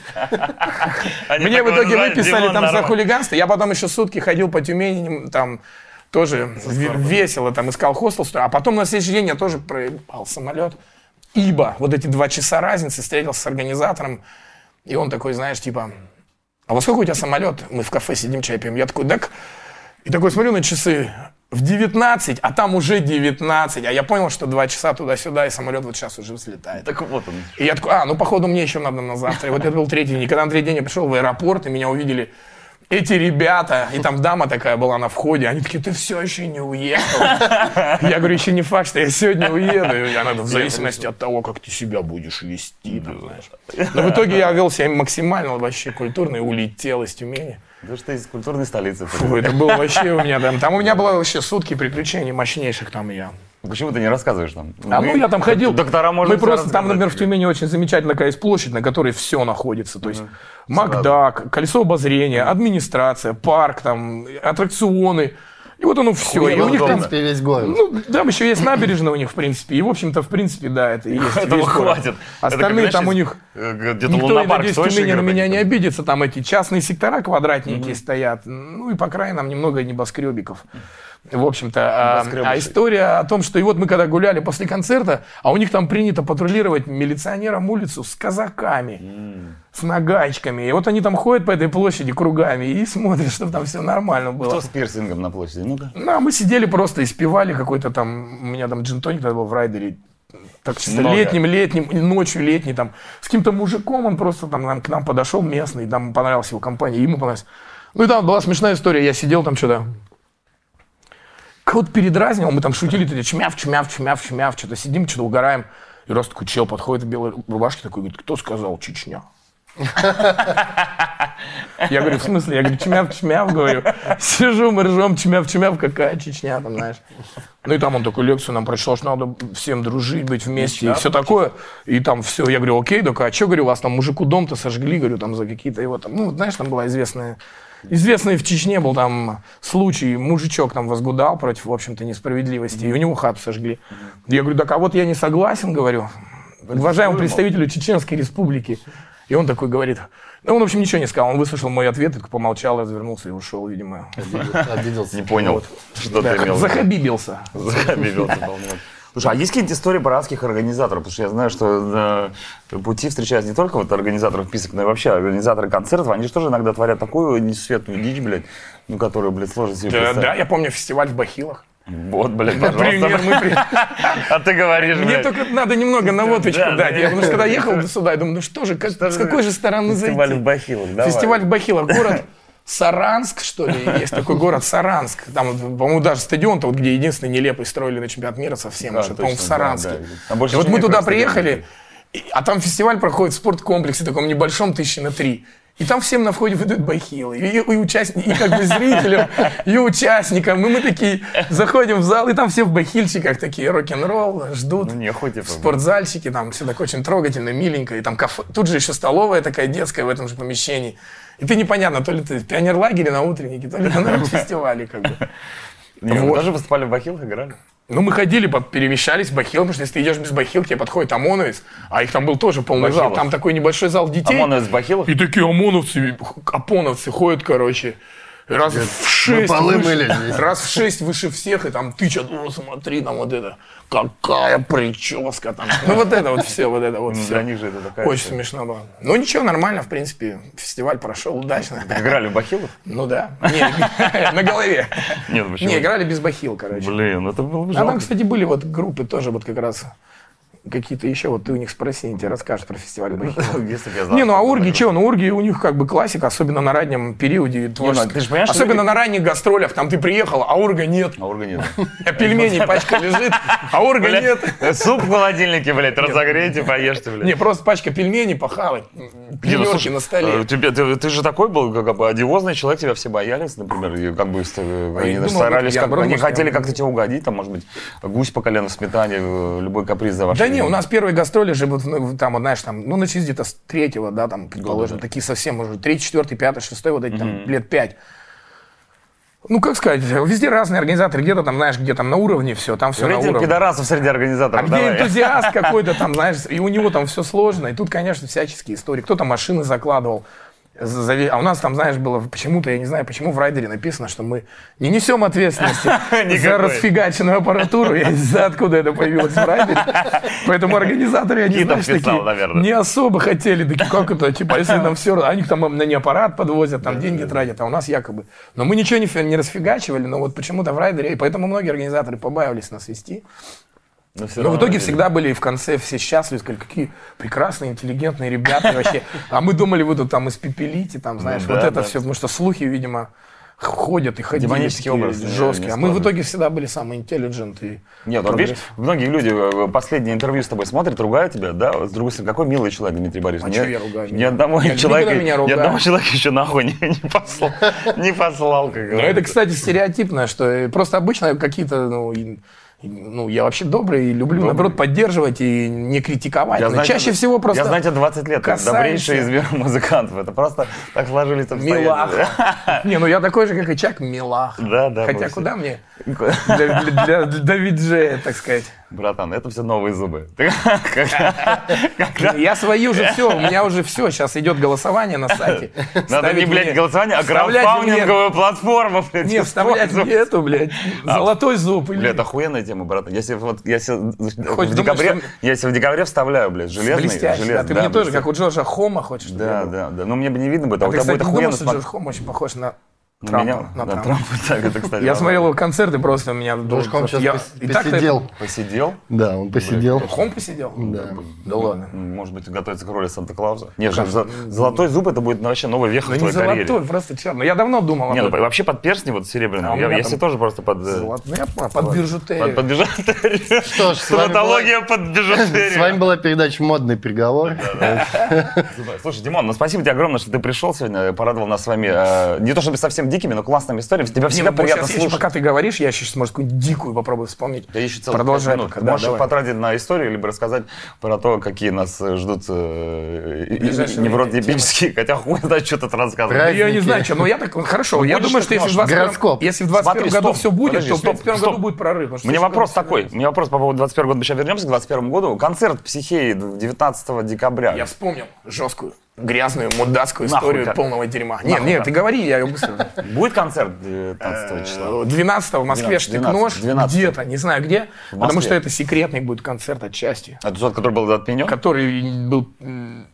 Они Мне в итоге выписали Димон там за Нормальный. хулиганство. Я потом еще сутки ходил по Тюмени, там тоже весело, там искал хостел. А потом на следующий день я тоже проебал самолет. Ибо вот эти два часа разницы встретился с организатором, и он такой, знаешь, типа, а во сколько у тебя самолет? Мы в кафе сидим, чай пьем. Я такой, так... И такой смотрю на часы, в 19, а там уже 19. А я понял, что два часа туда-сюда, и самолет вот сейчас уже взлетает. Так вот он. И я такой, а, ну, походу, мне еще надо на завтра. И вот это был третий день. И когда на третий день я пришел в аэропорт, и меня увидели эти ребята, и там дама такая была на входе, они такие, ты все еще не уехал. Я говорю, еще не факт, что я сегодня уеду. И она, в зависимости от того, как ты себя будешь вести, там, знаешь. Но в итоге я вел себя максимально вообще культурно и улетел из Тюмени. Потому что из культурной столицы. Фу, это было вообще у меня там. Там у меня было вообще сутки приключений мощнейших там я. Почему ты не рассказываешь нам? А ну я там ходил. Доктора можно Мы просто там, например, в Тюмени очень замечательная такая есть площадь, на которой все находится. То есть Макдак, колесо обозрения, администрация, парк, там, аттракционы. И вот оно все. И у в них там, принципе, весь город. ну, там еще есть набережная у них, в принципе. И, в общем-то, в принципе, да, это и есть. Этого весь город. хватит. Остальные Это как, там у них... э, Где-то Никто, я надеюсь, в Тюмени на меня не обидится. Там эти частные сектора квадратненькие стоят. Ну и по краям немного небоскребиков. В общем-то, а, а история о том, что и вот мы когда гуляли после концерта, а у них там принято патрулировать милиционерам улицу с казаками, с нагайчиками. И вот они там ходят по этой площади кругами и смотрят, чтобы там все нормально было. Кто с пирсингом на площади? Ну-ка. Ну, а мы сидели просто и спевали какой-то там, у меня там джинтоник тогда был в райдере, так чисто Много. летним, летним, ночью летний там, с каким-то мужиком, он просто там нам- к нам подошел местный, нам понравилась его компания, ему понравилось. Ну и там была смешная история, я сидел там что-то, кого-то передразнивал, мы там шутили, такие, чмяв, чмяв, чмяв, чмяв, что-то сидим, что-то угораем. И раз такой чел подходит в белой рубашке, такой говорит, кто сказал Чечня? Я говорю, в смысле? Я говорю, чмяв, чмяв, говорю. Сижу, мы ржем, чмяв, чмяв, какая Чечня там, знаешь. Ну и там он такую лекцию нам прочел, что надо всем дружить, быть вместе и все такое. И там все, я говорю, окей, только а что, говорю, у вас там мужику дом-то сожгли, говорю, там за какие-то его там, ну, знаешь, там была известная Известный в Чечне был там случай, мужичок там возгудал против, в общем-то, несправедливости, и у него хату сожгли. Я говорю, так а вот я не согласен, говорю, уважаемому представителю Чеченской Республики. И он такой говорит, ну, он, в общем, ничего не сказал, он выслушал мой ответ, только помолчал, развернулся и ушел, видимо. Обиделся. Не понял, что ты имел. в виду. Захабибился. Захабибился. Слушай, а есть какие-нибудь истории братских организаторов? Потому что я знаю, что на пути встречаются не только вот организаторов писок, но и вообще организаторы концертов. Они же тоже иногда творят такую несветную дичь, блядь, ну, которую, блядь, сложно себе Да, представить. да, я помню фестиваль в Бахилах. Вот, блядь, Например, мы при- А ты говоришь, Мне блядь. только надо немного наводочку Да, дать. да. Я, потому что когда ехал сюда, я думаю, ну что же, как- с какой же стороны Фестиваль зайти? в Бахилах, давай. Фестиваль в Бахилах, город Саранск, что ли, есть такой город Саранск. Там, по-моему, даже стадион-то, вот, где единственный нелепый строили на чемпионат мира совсем Да, уже, по-моему, в да, Саранске. да. Больше И вот мы туда приехали, и- а там фестиваль проходит в спорткомплексе, таком небольшом, тысячи на три. И там всем на входе выдают бахилы. И, и, участни- и как бы зрителям, и участникам. И мы такие заходим в зал, и там все в бахильчиках такие рок-н-ролл, ждут. Ну, нехуй, типа. В спортзальчике, там все так очень трогательно, миленько. И там кафе, тут же еще столовая такая детская в этом же помещении. И ты непонятно, то ли ты в пионерлагере на утреннике, то ли на фестивале как бы. Не, Вот. тоже выступали в Бахилах, играли? Ну, мы ходили, перемещались в бахил, потому что если ты идешь без бахил, к тебе подходит ОМОНовец, а их там был тоже полный зал. Бахилов. Там такой небольшой зал детей. ОМОНовец в Бахилах? И такие ОМОНовцы, ОПОНовцы ходят, короче, раз в шесть, полы выше- мыли раз в шесть выше всех, и там тычат, о, смотри, там вот это, какая прическа там. Ну, вот это вот все, вот это вот Ну, все. Для них же это такая... Очень смешно было. Ну, ничего, нормально, в принципе, фестиваль прошел удачно. Играли в Бахилах? Ну да. На голове. Нет, почему? Не, играли без бахил, короче. Блин, это было бы А там, кстати, были вот группы тоже вот как раз какие-то еще, вот ты у них спроси, они тебе расскажут про фестиваль знал, Не, ну а Урги, что, ну Урги у них как бы классика, особенно на раннем периоде творческом. понимаешь, что Особенно на ранних гастролях, там ты приехал, а Урга нет. А Урга нет. А пельмени пачка лежит, а Урга нет. Суп в холодильнике, блядь, разогрейте, поешьте, блядь. Не, просто пачка пельменей похавать, ну, пельмешки на столе. э, ты, же такой был, как бы одиозный человек, тебя все боялись, например, и как бы они старались, они хотели как-то тебе угодить, там, может быть, гусь по колено в сметане, э, любой каприз за ваш Да не, у нас первые гастроли же вот, там, вот, знаешь, там, ну, начались где-то с третьего, да, там, предположим, такие совсем уже, третий, четвертый, пятый, шестой, вот эти там лет пять. Ну, как сказать, везде разные организаторы, где-то там, знаешь, где там на уровне все, там все на Рейтинг уровне. пидорасов среди А организаторов, где давай. энтузиаст какой-то там, знаешь, и у него там все сложно. И тут, конечно, всяческие истории. Кто-то машины закладывал. А у нас там, знаешь, было почему-то, я не знаю, почему в райдере написано, что мы не несем ответственности за расфигаченную аппаратуру. Я не знаю, откуда это появилось в райдере. Поэтому организаторы, они, знаешь, такие не особо хотели. Такие, как это, типа, если нам все... Они там на не аппарат подвозят, там деньги тратят, а у нас якобы... Но мы ничего не расфигачивали, но вот почему-то в райдере, и поэтому многие организаторы побаивались нас вести. Но, всё Но в итоге видели. всегда были в конце все счастливы, сказали, какие прекрасные, интеллигентные ребята вообще. А мы думали, вы тут там испепелите, там, знаешь, Ну вот это да. все, потому что слухи, видимо, ходят и ходили Демонический такие образ, не- жесткие. А мы в итоге всегда были самые intelligent и Нет, вот видишь, многие люди э, последнее интервью с тобой смотрят, ругают тебя, да? С другой стороны, какой милый человек Дмитрий Борисович. А чё я ругаю? Ни одного Я человека, меня ни одного человека еще нахуй не, не послал, не послал, как Но это, кстати, стереотипно, что э, просто обычно какие-то, ну, и- и, ну, я вообще добрый и люблю, наоборот, поддерживать и не критиковать. Я Но знаю чаще всего просто... Я знаю тебя 20 лет, касаемся. добрейший из мира музыкантов. Это просто так сложились обстоятельства. Милаха. Не, ну я такой же, как и Чак, милах. Да, да, Хотя куда мне для, для, виджея, так сказать. Братан, это все новые зубы. Ты Я свои уже все, у меня уже все. Сейчас идет голосование на сайте. Надо не, блядь, голосование, а краудфандинговую платформу, блядь. Не, вставлять мне эту, блядь, золотой зуб. или- Бля, это охуенная тема, братан. Себе, вот, Хочешь, в думаешь, декабре, что- себе в декабре вставляю, блядь, железный, железный. да. Ты мне тоже, как у Джорджа Хома хочешь, Да, да, да. Но мне бы не видно будет, а А у ты, тебя кстати, будет не думал, охуенно что смотреть. Джордж Хом очень похож На Трампа? меня? на На Трампа. Трампа, так, это, кстати, Я смотрел его концерты просто, у меня... Джордж Хом сейчас я- пос- и так-то- посидел. Посидел? Да, он посидел. Хом посидел? Да. Да ладно. Может быть, готовится к роли Санта-Клауса? Нет, же, за- золотой зуб это будет вообще новый вех Ну в не твоей карьере. золотой, просто черный. Я давно думал Не, об ну этом. вообще под перстни вот серебряные. А я, себе тоже просто под... э, Золот- я понял, под бижутерию. Под, под бижутерию. Что ж, с вами Стоматология под бижутерию. С вами была передача «Модный приговор». Слушай, Димон, ну спасибо тебе огромное, что ты пришел сегодня, порадовал нас с вами. э, не то чтобы совсем дикими, но классными историями. Тебя Не, всегда ну, приятно сейчас, еще слушать. пока ты говоришь, я сейчас, может, какую-нибудь дикую попробую вспомнить. Да еще целых Продолжай минут. да, можешь давай. потратить на историю, либо рассказать про то, какие нас э, ждут э, невротипические, хотя хуй знает, что тут рассказывать. Я не знаю, что, но я так, хорошо, я будешь думаю, что если в нож. 21 Гороскоп. если в 21 Смотри, году все будет, то в стоп, 31 стоп. году будет прорыв. слишком вопрос такой. меня вопрос по поводу 21 года. Мы сейчас вернемся к 21 году. Концерт психеи 19 декабря. Я вспомнил жесткую, грязную, мудацкую Нахуй, историю как? полного дерьма. Нахуй, Нет, нет, как? ты говори, я ее быстро. Будет концерт 19 числа? 12 в Москве 12, штык-нож, 12. где-то, не знаю где, потому что это секретный будет концерт отчасти, А тот, который был от меня? который был... м,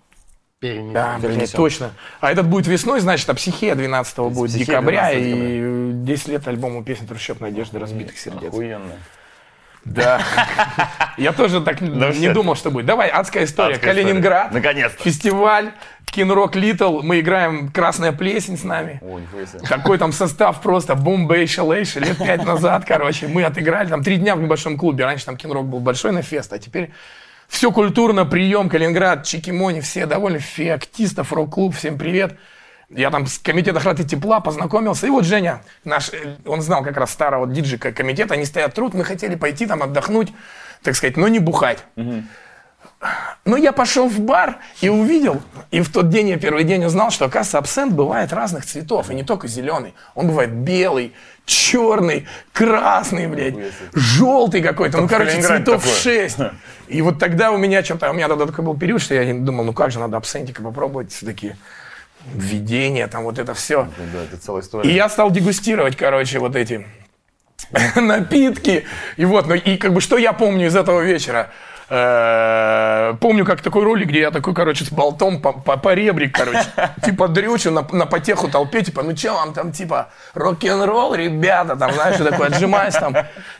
Перенесем. Да, блядь, Перенесем. точно. А этот будет весной, значит, а психея 12 будет декабря, 12 и 10 лет альбому песни «Трущоб надежды разбитых сердец». Охуенно. Да. Я тоже так не все. думал, что будет. Давай, адская история. Калининград. Наконец-то. Фестиваль. Кинрок Литл. Мы играем «Красная плесень» с нами. О, нихуя себе. Такой там состав просто бомбейша лейша лет пять назад, короче. Мы отыграли там три дня в небольшом клубе. Раньше там кинрок был большой на фест, а теперь все культурно, прием, Калининград, Чикимони, все довольны, феоктистов, рок-клуб, всем привет. Я там с комитета охраны тепла познакомился. И вот Женя, наш, э, он знал как раз старого диджи комитета, они стоят труд, мы хотели пойти там отдохнуть, так сказать, но не бухать. Но я пошел в бар и увидел, и в тот день я первый день узнал, что, оказывается, абсент бывает разных цветов, и не только зеленый. Он бывает белый, черный, красный, блядь, желтый какой-то. Ну, короче, цветов такое. шесть. И вот тогда у меня что-то, у меня тогда такой был период, что я думал, ну как же, надо абсентика попробовать все-таки. Введение, там вот это все. Да, это целая И история. я стал дегустировать, короче, вот эти напитки. И вот, ну и как бы что я помню из этого вечера? Э, Помню, как такой ролик, где я такой, короче, с болтом по, по, по ребрик, короче, типа дрючу на, на потеху толпе, типа, ну че вам там, типа, рок-н-ролл, ребята, там, знаешь, что такое, отжимаюсь там,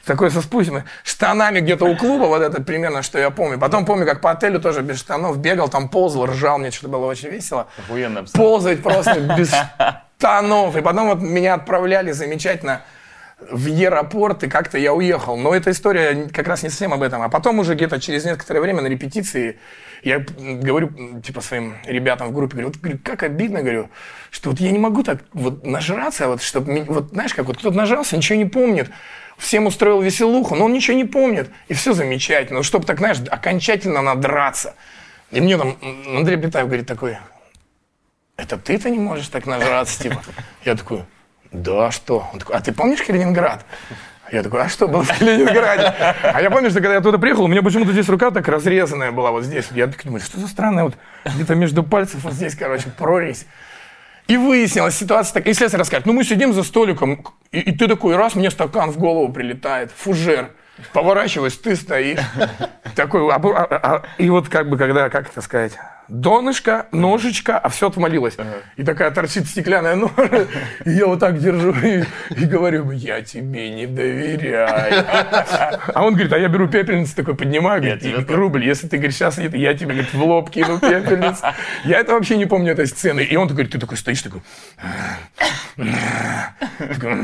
такой со спущенными штанами где-то у клуба, вот это примерно, что я помню. Потом помню, как по отелю тоже без штанов бегал, там ползал, ржал, мне что-то было очень весело. Охуенно. Ползать просто без штанов. И потом вот меня отправляли замечательно в аэропорт, и как-то я уехал. Но эта история как раз не совсем об этом. А потом уже где-то через некоторое время на репетиции я говорю, типа, своим ребятам в группе, говорю, вот, как обидно, говорю, что вот я не могу так вот нажраться, вот, чтобы, вот, знаешь, как вот кто-то нажрался, ничего не помнит, всем устроил веселуху, но он ничего не помнит, и все замечательно. Ну, чтобы так, знаешь, окончательно надраться. И мне там Андрей Бетаев говорит такой, это ты-то не можешь так нажраться, типа. Я такой, да, что? Он такой, а ты помнишь Калининград? Я такой, а что было в Калининграде? А я помню, что когда я туда приехал, у меня почему-то здесь рука так разрезанная была вот здесь. Я думаю, что за странное, вот где-то между пальцев вот здесь, короче, прорезь. И выяснилась ситуация такая, и следствие расскажет, ну мы сидим за столиком, и, и ты такой, раз, мне стакан в голову прилетает, фужер. Поворачиваюсь, ты стоишь. Такой, а, а, а, и вот как бы, когда, как это сказать, донышко, ножичка, а все отвалилось. И такая торчит стеклянная ножа, и я вот так держу и, и говорю, я тебе не доверяю. А он говорит, а я беру пепельницу, такой поднимаю, говорит, «И, рубль, если ты, говорит, сейчас нет, я тебе, говорит, в лоб кину пепельницу. Я это вообще не помню этой сцены. И он такой, ты такой стоишь, такой, такой,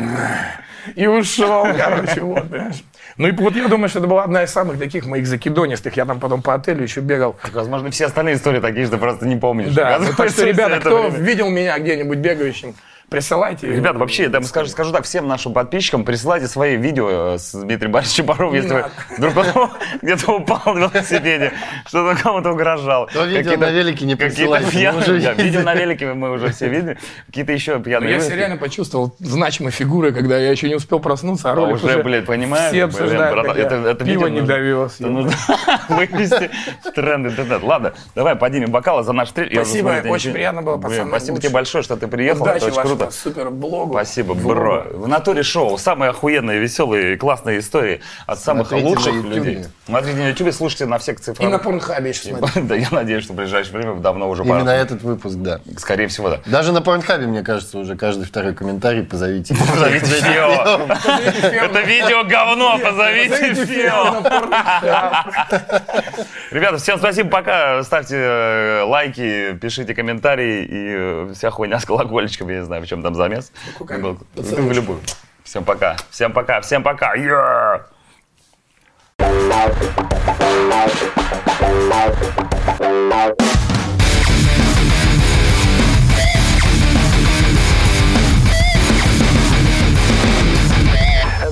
и ушел, короче, вот, понимаешь. Ну и вот я думаю, что это была одна из самых таких моих закидонистых. Я там потом по отелю еще бегал. Так, Возможно, все остальные истории такие, что ты просто не помнишь. Да, ну, так что, ребята, кто время. видел меня где-нибудь бегающим, присылайте. Ребята, вообще, я скажу, скажу так, всем нашим подписчикам присылайте свои видео э, с Дмитрием Борисовичем Боровым, если вы вдруг где-то упал на велосипеде, что-то кому-то угрожал. То видео на велике не присылайте, да, видео на велике мы уже все видели. Какие-то еще пьяные Я себя реально почувствовал значимой фигурой, когда я еще не успел проснуться, а А ролик уже, уже блядь, понимаешь? Все обсуждают, пиво не довез. Это нужно вывести в тренд интернет. Ладно, давай поднимем бокалы за наш уже Спасибо, очень приятно было, пацаны, Спасибо тебе большое, что ты приехал. Удачи Это очень вашему круто. супер блогу. Спасибо, бро. В натуре шоу. Самые охуенные, веселые, классные истории от самых Смотрите лучших на людей. Смотрите на YouTube, слушайте на всех И цифровых. на Порнхабе еще смотрю. Да, я надеюсь, что в ближайшее время давно уже Именно пора. этот выпуск, да. Скорее всего, да. Даже на Порнхабе, мне кажется, уже каждый второй комментарий позовите. Позовите Фео. Это видео говно, позовите Фео. Ребята, всем спасибо, пока. Ставьте э, лайки, пишите комментарии и э, вся хуйня с колокольчиком, я не знаю, в чем там замес. Был- В любую. Всем пока. Всем пока. Всем пока. Yeah!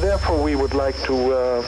Therefore, we would like to uh,